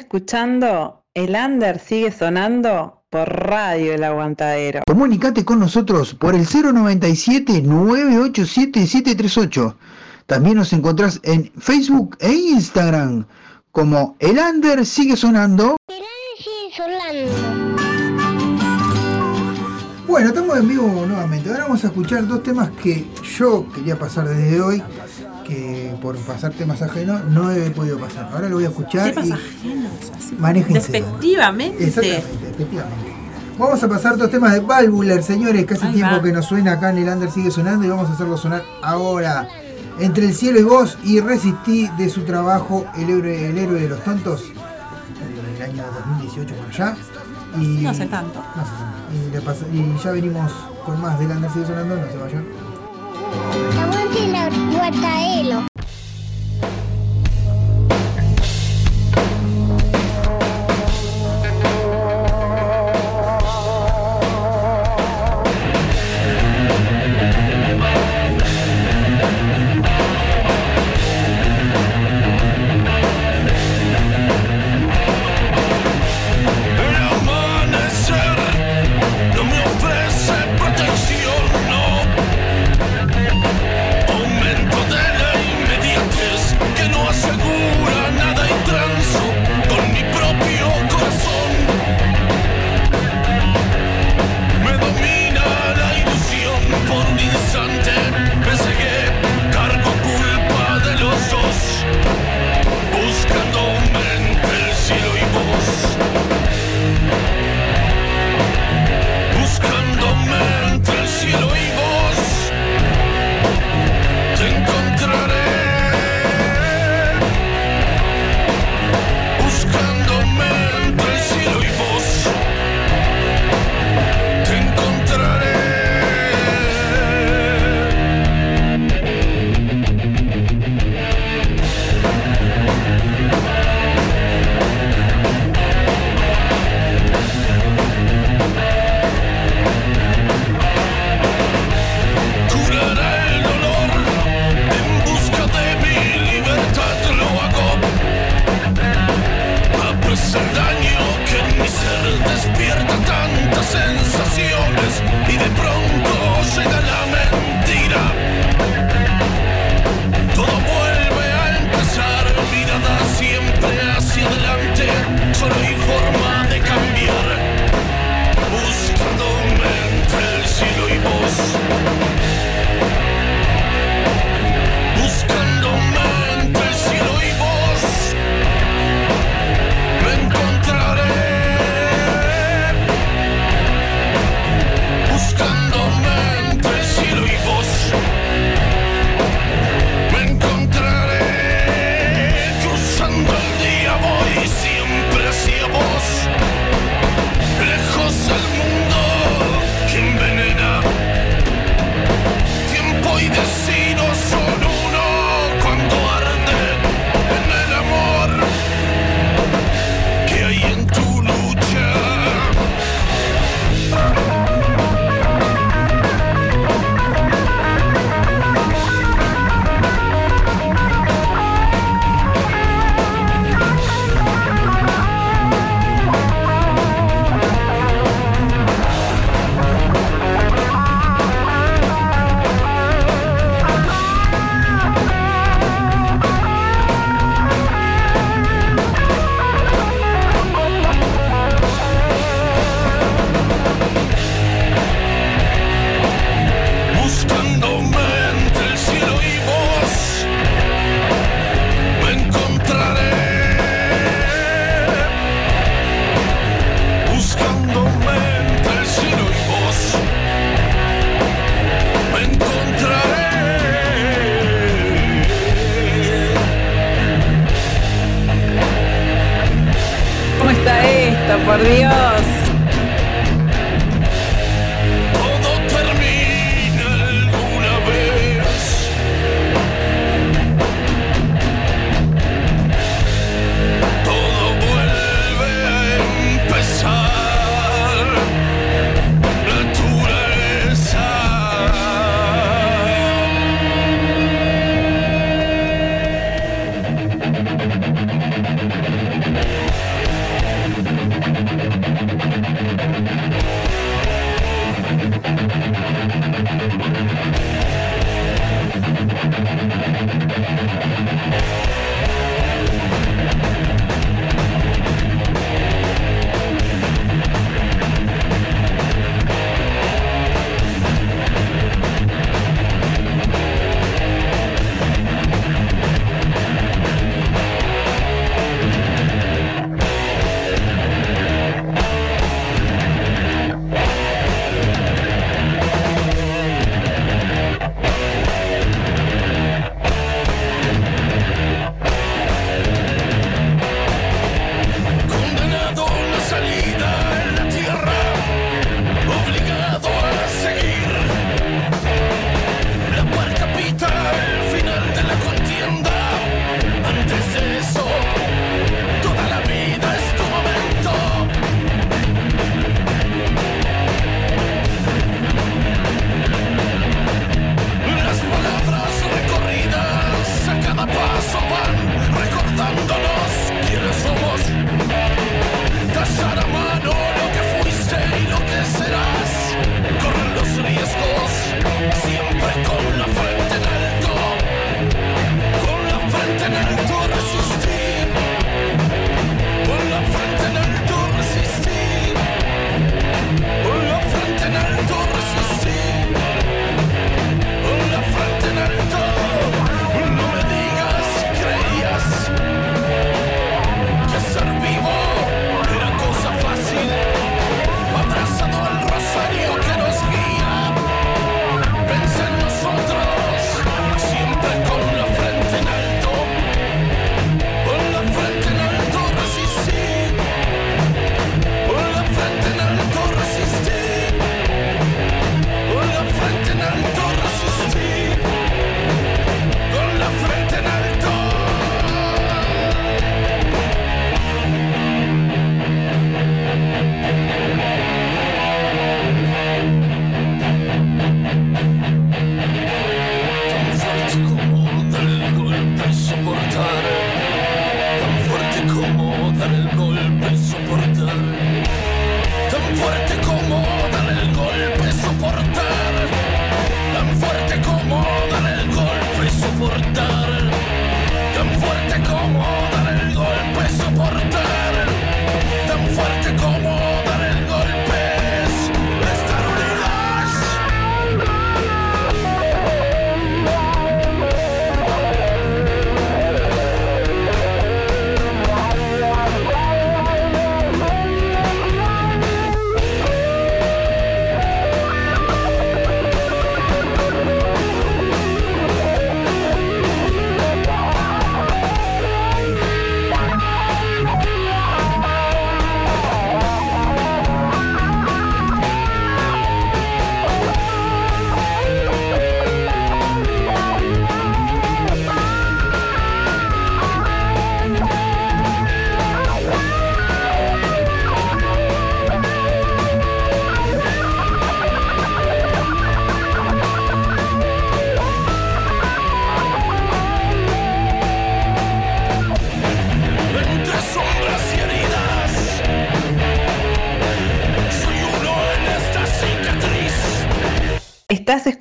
Escuchando El Under sigue sonando por Radio El Aguantadero. Comunicate con nosotros por el 097-987-738. También nos encontrás en Facebook e Instagram como El Under sigue sonando. Sigue sonando. Bueno, estamos en vivo nuevamente. Ahora vamos a escuchar dos temas que yo quería pasar desde hoy, que por pasar temas ajenos no he podido pasar. Ahora lo voy a escuchar Temas ajenos. Despectivamente. Exactamente, efectivamente. Vamos a pasar dos temas de Valvular, señores, que hace Ahí tiempo va. que nos suena acá en el Under sigue sonando y vamos a hacerlo sonar ahora. Entre el cielo y vos y resistí de su trabajo El héroe, el héroe de los tontos, el año 2018 por allá. Y, No hace tanto. no hace tanto. Y, le pasa- y ya venimos con más del Under sigue sonando, no se vayan. Guataelo.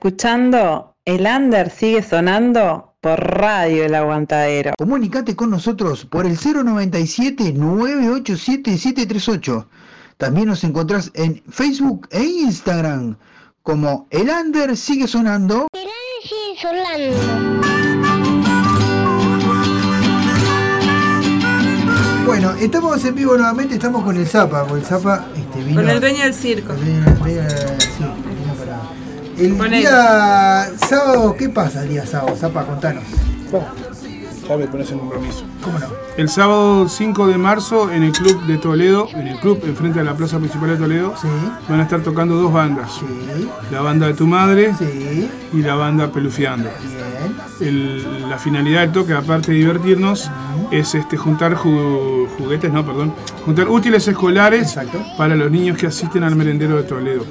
Escuchando El Under sigue sonando por Radio El Aguantadero. Comunicate con nosotros por el 097-987-738. También nos encontrás en Facebook e Instagram como El Under sigue sonando. sigue sonando. Bueno, estamos en vivo nuevamente, estamos con el Zapa, porque el Zapa este, vino. Con el dueño del circo. el dueño- el dueño- sí, vino para- El día sábado, ¿qué pasa el día sábado? Zapa, contanos. Ya me pones en compromiso. ¿Cómo no? El sábado 5 de marzo en el club de Toledo, en el club enfrente a la plaza principal de Toledo, van a estar tocando dos bandas. La banda de tu madre y la banda Pelufiando. El- la finalidad del toque, aparte de divertirnos, es este, juntar ju- juguetes, no, perdón, juntar útiles escolares para los niños que asisten al merendero de Toledo.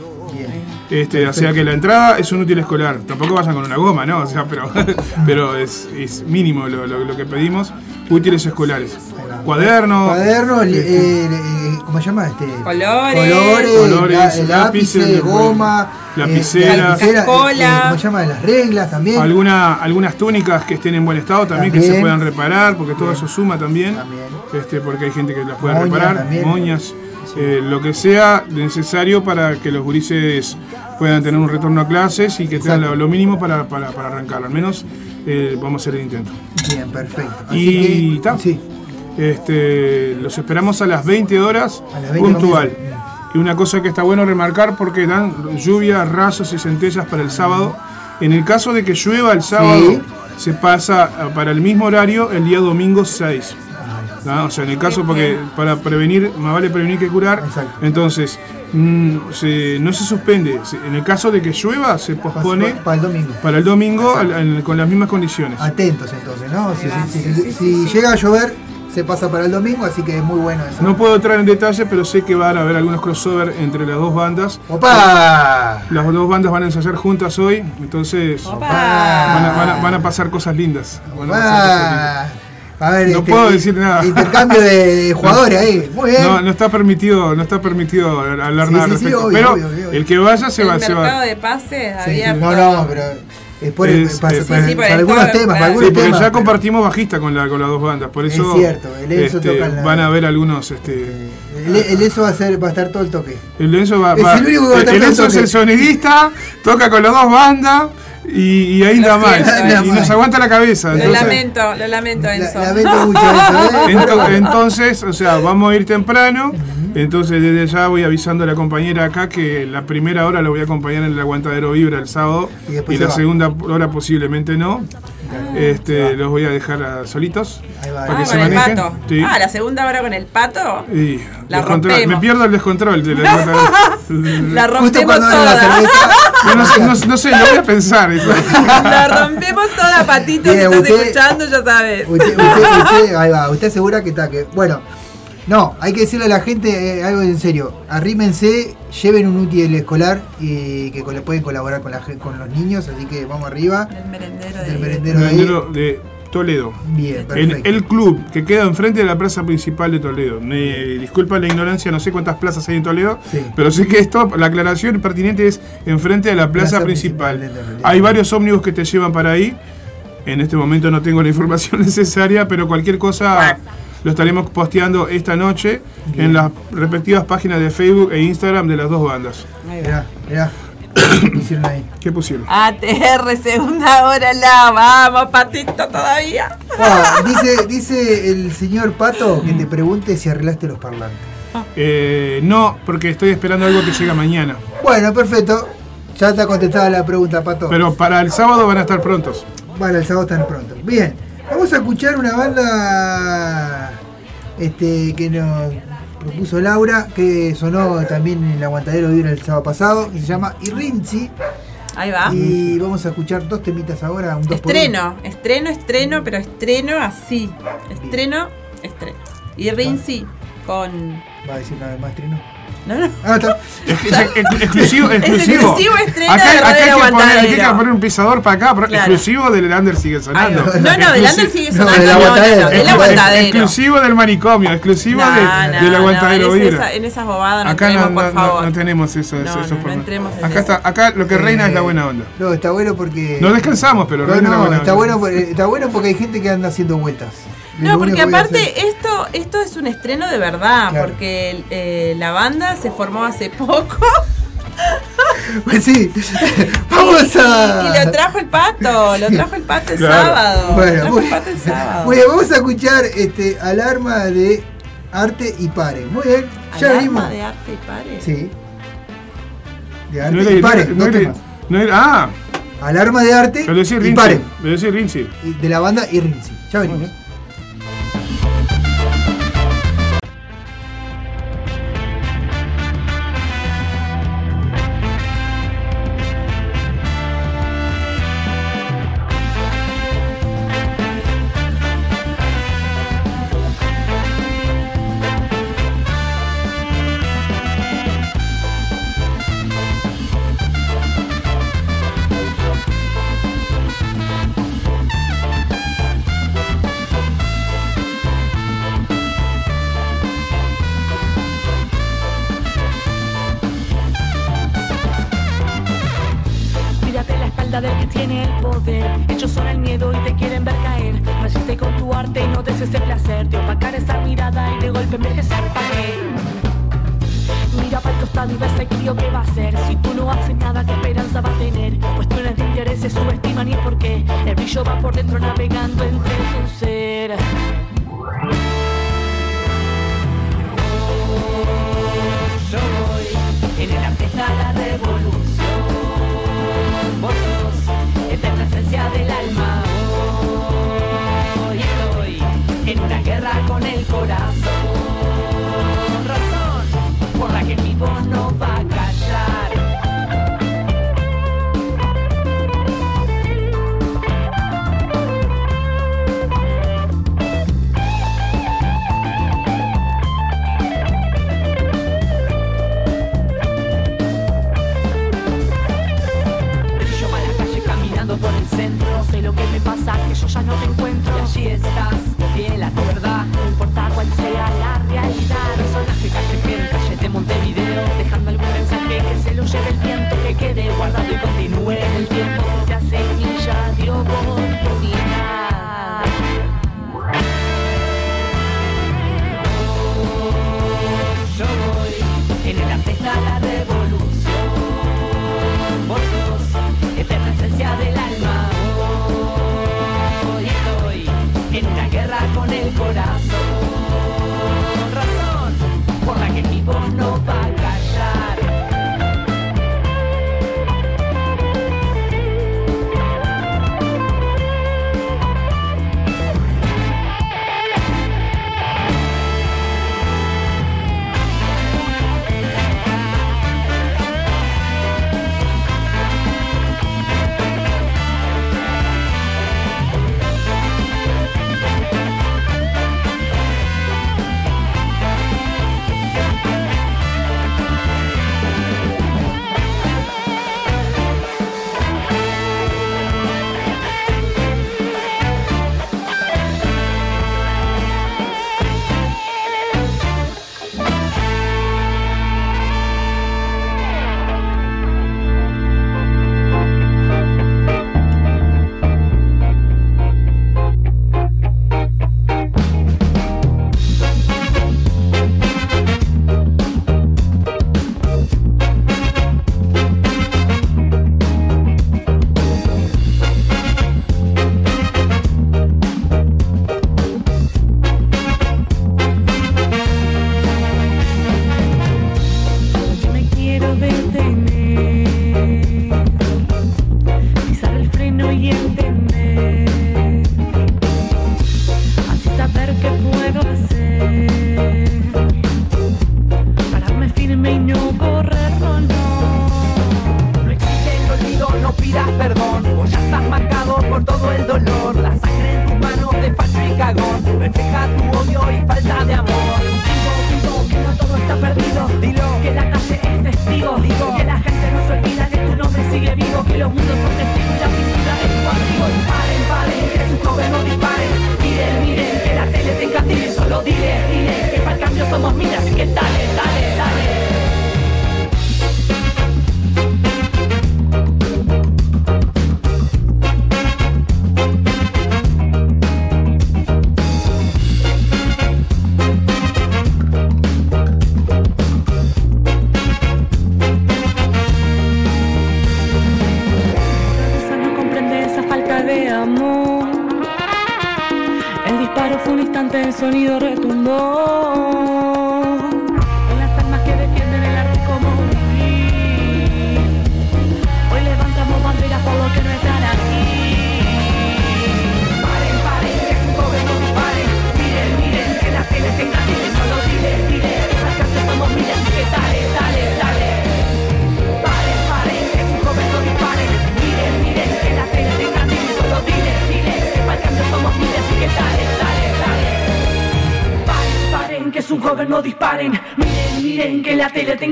Este, o sea que la entrada es un útil escolar. Tampoco vayan con una goma, ¿no? O sea, pero, pero es, es mínimo lo, lo- lo que pedimos. Útiles escolares. Cuaderno. Cuaderno, el- eh, eh, ¿cómo se llama? Este, Colores. colores, Colores, la- el lápiz, lápices, goma, lapiceras. eh, lapicera, eh, Cola. ¿cómo se llama? Las reglas también. Alguna, algunas túnicas que estén en buen estado también, que se puedan reparar, porque todo eso suma también. Este, porque hay gente que las puede Moña reparar, también. moñas, eh, lo que sea necesario para que los gurises puedan tener un retorno a clases y que tengan lo, lo mínimo para, para, para arrancar. Al menos eh, vamos a hacer el intento. Bien, perfecto. Así Y ta. Este, los esperamos a las 20 horas las 20 puntual. Y una cosa que está bueno remarcar porque dan lluvia, rasos y centellas para el sábado. En el caso de que llueva el sábado, Sí. se pasa a- para el mismo horario el día domingo 6. O sea, en el caso, porque para prevenir, más vale prevenir que curar. Entonces, mm, se- no se suspende. En el caso de que llueva, se pospone para el domingo. para el domingo al- al- con las mismas condiciones. Atentos entonces, ¿no? Si, si- si- si llega a llover, se pasa para el domingo, así que es muy bueno eso. No puedo entrar en detalle, pero sé que van a haber algunos crossover entre las dos bandas. ¡Opa! Las dos bandas van a ensayar juntas hoy, entonces van a, van a- van a pasar cosas lindas. Van a pasar cosas lindas. A ver, No este, puedo decir nada. Intercambio de, jugadores ahí. Muy bien. No, no está permitido, no está permitido hablar Sí, nada al sí, sí, respecto. obvio, pero obvio, obvio. el que vaya se el va, se mercado va. de pases no, no, pero es por el- Es- para, es- para- Sí, para algunos cover, temas, para claro. algunos Sí, porque temas. ya compartimos bajista con, la, con las dos bandas, por Es eso cierto, el este, toca en la- van a haber algunos. Este, El, el eso va a ser, va a estar todo el toque. el Enzo va, Es va- el único que va a estar el todo el Enzo es el sonidista, toca con las dos bandas y, y ahí nada más. siento, Y, nos aguanta la cabeza. Lo entonces- lamento, lo lamento, Enzo. lamento mucho eso, ¿eh? Ento- Entonces, o sea, vamos a ir temprano. Entonces, desde ya voy avisando a la compañera acá que la primera hora la voy a acompañar en el aguantadero Vibra el sábado. Y la va. segunda hora posiblemente no. Este, los voy a dejar a- solitos. Para Ah, que con se el manejen. pato. Sí. Ah, la segunda hora con el pato. Y La rompemos. Me pierdo el descontrol aguantadero. La Justo rompemos cuando abren la toda. cerveza. Yo no, sé, no- no sé, lo voy a pensar. eso. La rompemos toda, patito. Si estás usted- escuchando, ya sabes. Usted, usted, usted, ahí va, usted asegura que está que. Bueno, no, hay que decirle a la gente eh, algo en serio. Arrímense, lleven un útil escolar y que le pueden colaborar con, la, con los niños, así que vamos arriba. El merendero Del de... merendero de. Merendero de Toledo. Bien, En perfecto. el club que queda enfrente de la plaza principal de Toledo. Me disculpa la ignorancia, no sé cuántas plazas hay en Toledo, Sí. pero sé que esto, la aclaración pertinente es enfrente de la plaza, Plaza principal. Hay varios ómnibus que te llevan para ahí. En este momento no tengo la información necesaria, pero cualquier cosa lo estaremos posteando esta noche Bien. en las respectivas páginas de Facebook e Instagram de las dos bandas. Mirá, mirá. ¿Qué pusieron ahí? ¿Qué pusieron? ATR, segunda hora la. Vamos, patito, todavía. Ah, dice, dice el señor Pato que te pregunte si arreglaste los parlantes. Eh, no, porque estoy esperando algo que llega mañana. Bueno, perfecto. Ya está contestada la pregunta, Pato. Pero para el sábado van a estar prontos. Bueno, el sábado están pronto. Bien, vamos a escuchar una banda este, que nos propuso Laura, que sonó también en el Aguantadero Vibra el sábado pasado, que se llama Irrinzi. Ahí va. Y vamos a escuchar dos temitas ahora, un dos por uno. Estreno, estreno, estreno, pero estreno así. Estreno, estreno. Y Rinzi con. ¿Va a decir una vez más estreno? No, no. Ah, está. Exclusivo, Es exclusivo. acá, de acá hay, que poner, hay que poner un pisador para acá, pero Claro. exclusivo del Lander sigue sonando. No, no, del Lander sigue No, sonando. del No, no, aguantadero. del. Exclusivo del manicomio, exclusivo No, de- no, del no, aguantadero en, esa- en esas bobadas no Acá no, por favor. no tenemos eso. Eso, no, eso no por- entremos en acá, está, acá lo que reina es la buena onda. No, está bueno porque. No descansamos, pero No, reina la buena está onda. bueno, está bueno porque hay gente que anda haciendo vueltas. No, porque aparte esto esto es un estreno de verdad, Claro. porque eh, la banda se formó hace poco Pues sí. Vamos a. y, y lo trajo el pato, lo trajo el pato el Claro. sábado. Bueno, lo trajo muy- el pato el sábado. Muy bien, vamos a escuchar este alarma de arte y pare. Muy bien, ya Alarma venimos. de arte y pare. Sí. De arte No era- y pare, no dos era- temas. no era- ah, Alarma de arte y Rinzi. pare. Lo decía Rinzi. De la banda y Rinzi. Ya venimos.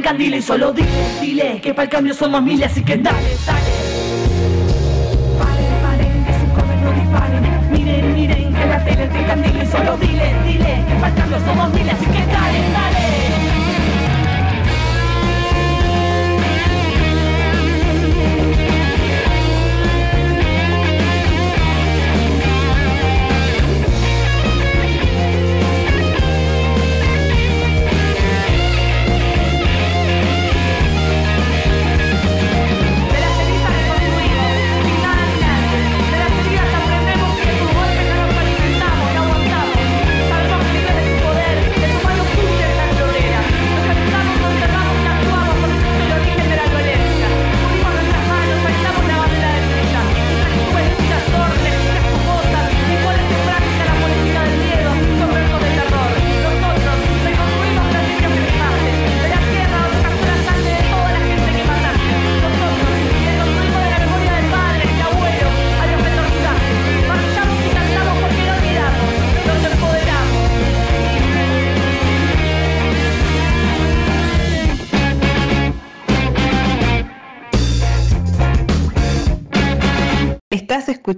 encandilen, solo dile, dile que para el cambio son los miles, así que dale, dale.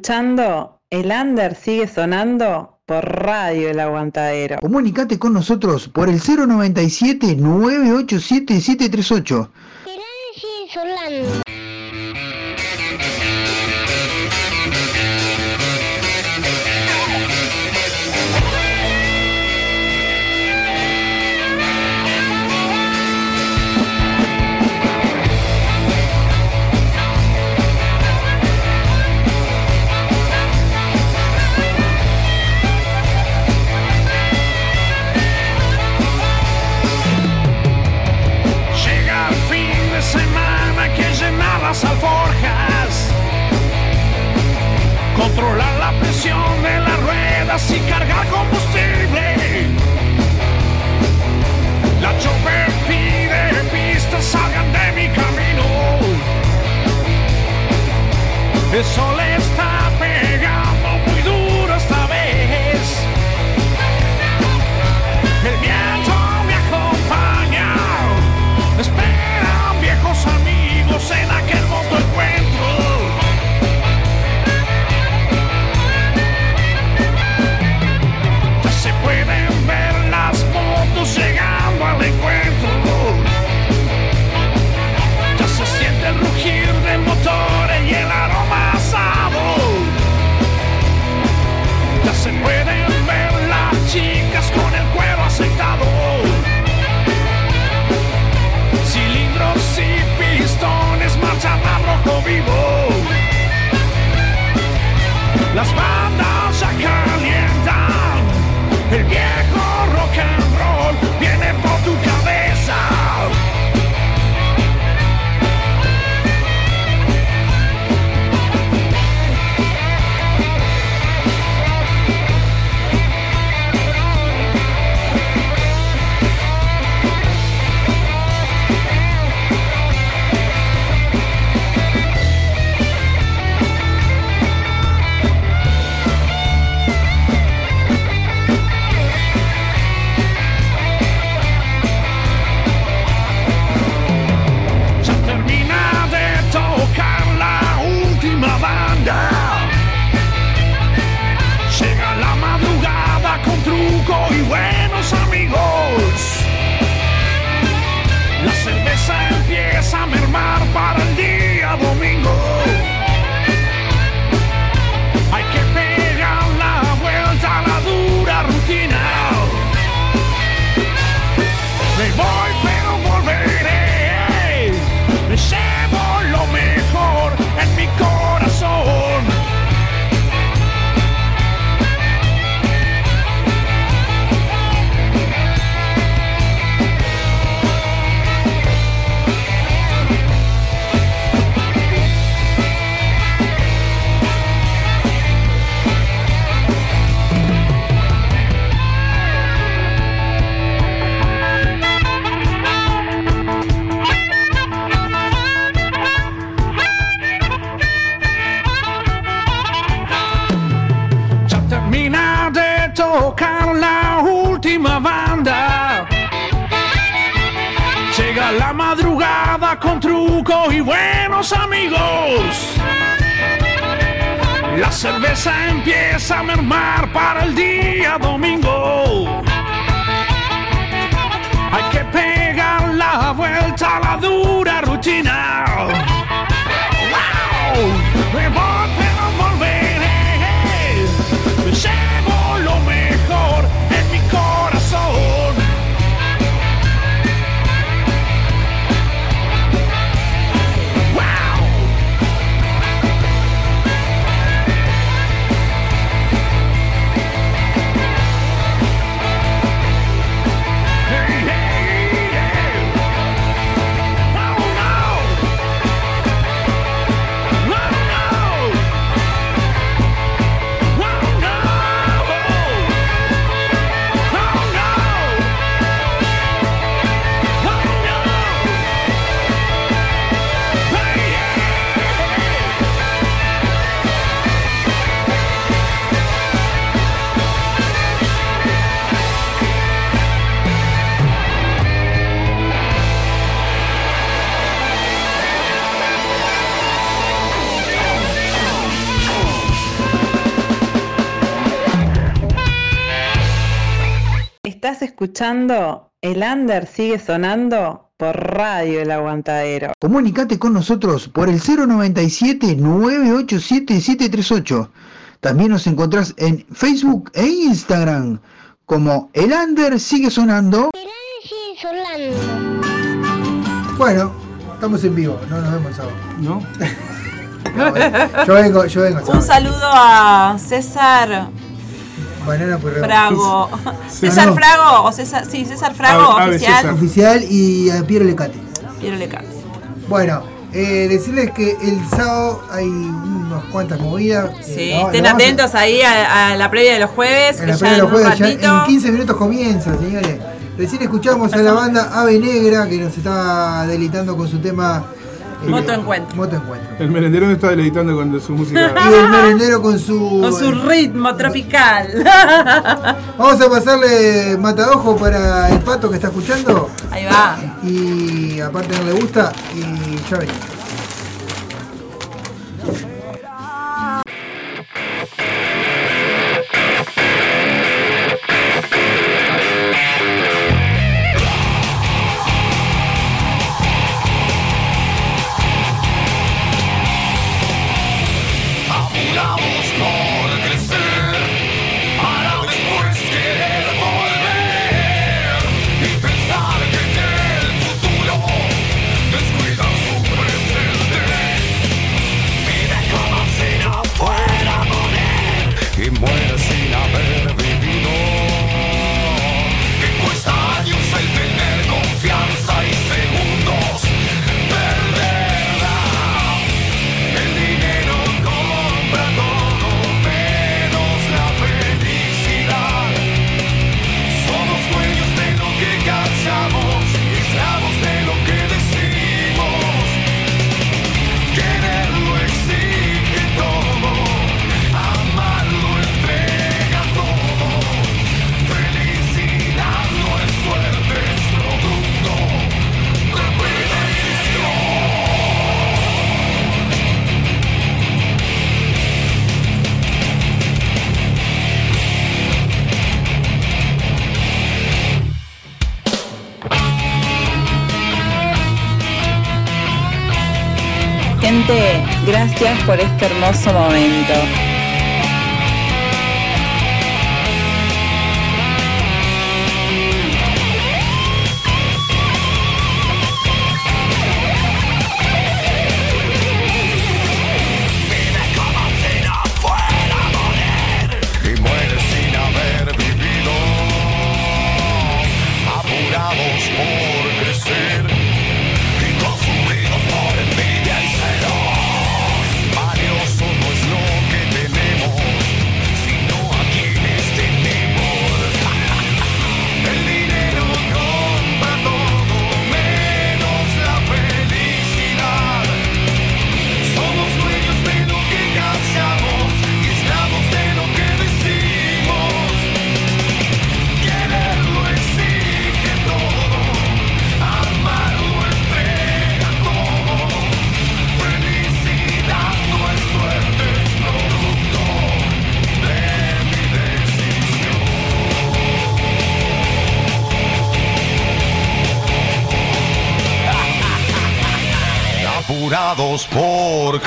escuchando El Under sigue sonando por Radio El Aguantadero. Comunicate con nosotros por el 097 987 738 escuchando El Under sigue sonando por Radio El Aguantadero. Comunicate con nosotros por el 097-987-738. También nos encontrás en Facebook e Instagram como El Under sigue sonando. Sigue sonando. Bueno, estamos en vivo, no nos vemos el sábado. ¿No? yo vengo, yo vengo el Un saludo a César Banana por Frago. César. Frago, o César, sí, César Frago, oficial. Oficial y a Piero Lecate. Piero Lecate. Bueno, eh, decirles que el sábado hay unas cuantas movidas. eh, Sí, no- estén a- atentos ahí a, a la previa de los jueves, En que la ya previa de los jueves, ya en 15 minutos comienza, señores. Recién escuchamos a la banda Ave Negra que nos está deleitando con su tema Moto Encuentro. Moto Encuentro. El merendero me está deleitando con su música. Y el merendero con su. Con su ritmo tropical. Vamos a pasarle matadojo para el pato que está escuchando. Ahí va. Y aparte no le gusta. Y ya venimos. Por este hermoso momento.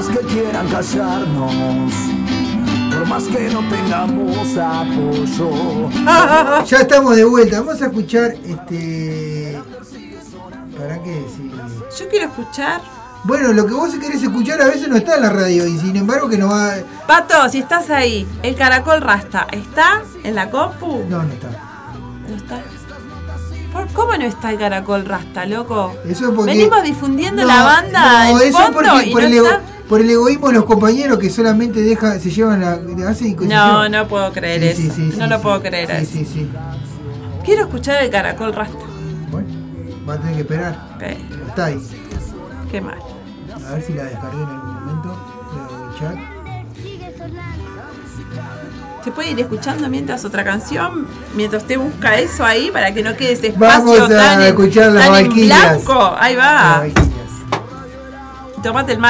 Más que quieran callarnos, por más que no tengamos apoyo. Ya estamos de vuelta. Vamos a escuchar este. ¿Para qué decir? Yo quiero escuchar. Bueno, lo que vos querés escuchar a veces no está en la radio y sin embargo que no va. Pato, si estás ahí, el caracol rasta, ¿está en la compu? No, no está. ¿No está? ¿Por- ¿Cómo no está el caracol rasta, loco? Eso es porque. Venimos difundiendo No, la banda no, en eso es fondo porque y por, no el ego- está. por el egoísmo de los compañeros que solamente deja, se llevan la. Hacen No, así. no puedo creer Sí, eso. sí, sí, no lo puedo creer Sí, eso. sí, sí. Quiero escuchar el caracol rasta. Va a tener que esperar. Está ahí. Qué mal. A ver si la descargué en algún momento. Veo el chat. ¿Se puede ir escuchando mientras otra canción? Mientras usted busca eso ahí para que no quede ese espacio Vamos a tan, en- escuchar las tan en blanco. Ahí va. Tomate el mar.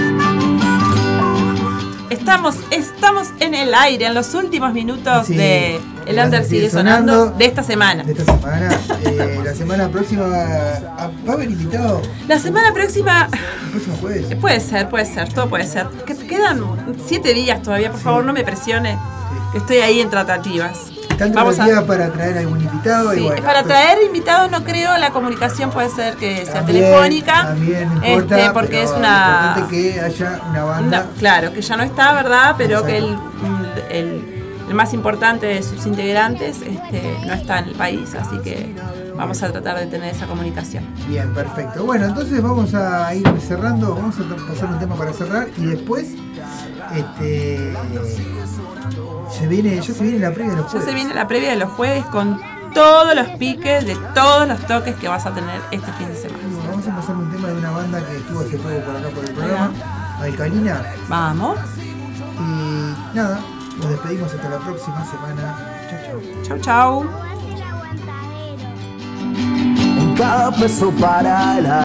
Estamos, estamos en el aire, en los últimos minutos Sí, de El Under sigue sonando, de esta semana. De esta semana. Eh, la semana próxima ah, va a haber invitado La semana próxima, el próximo jueves. puede ser, puede ser, todo puede ser. Que- Quedan siete días todavía, por favor, no me presione. Estoy ahí en tratativas. Tanto Vamos a- para traer algún invitado. y Sí, bueno, para entonces, traer invitados no creo, la comunicación puede ser que sea también- telefónica. También no importa, este, porque pero es una. importante que haya una banda. No, claro, que ya no está, ¿verdad? Pero que el, el- el más importante de sus integrantes este, no está en el país, así que vamos a tratar de tener esa comunicación. Bien, perfecto. Bueno, entonces vamos a ir cerrando, vamos a pasar un tema para cerrar y después este se viene, ya se viene la previa de los Ya jueves. se viene la previa de los jueves con todos los piques de todos los toques que vas a tener este fin de semana. Vamos a pasar un tema de una banda que estuvo hace poco por acá por el programa, Alcalina. Vamos. Y nada, nos despedimos hasta la próxima semana. Chau, chau. Chau, chau. Peso para la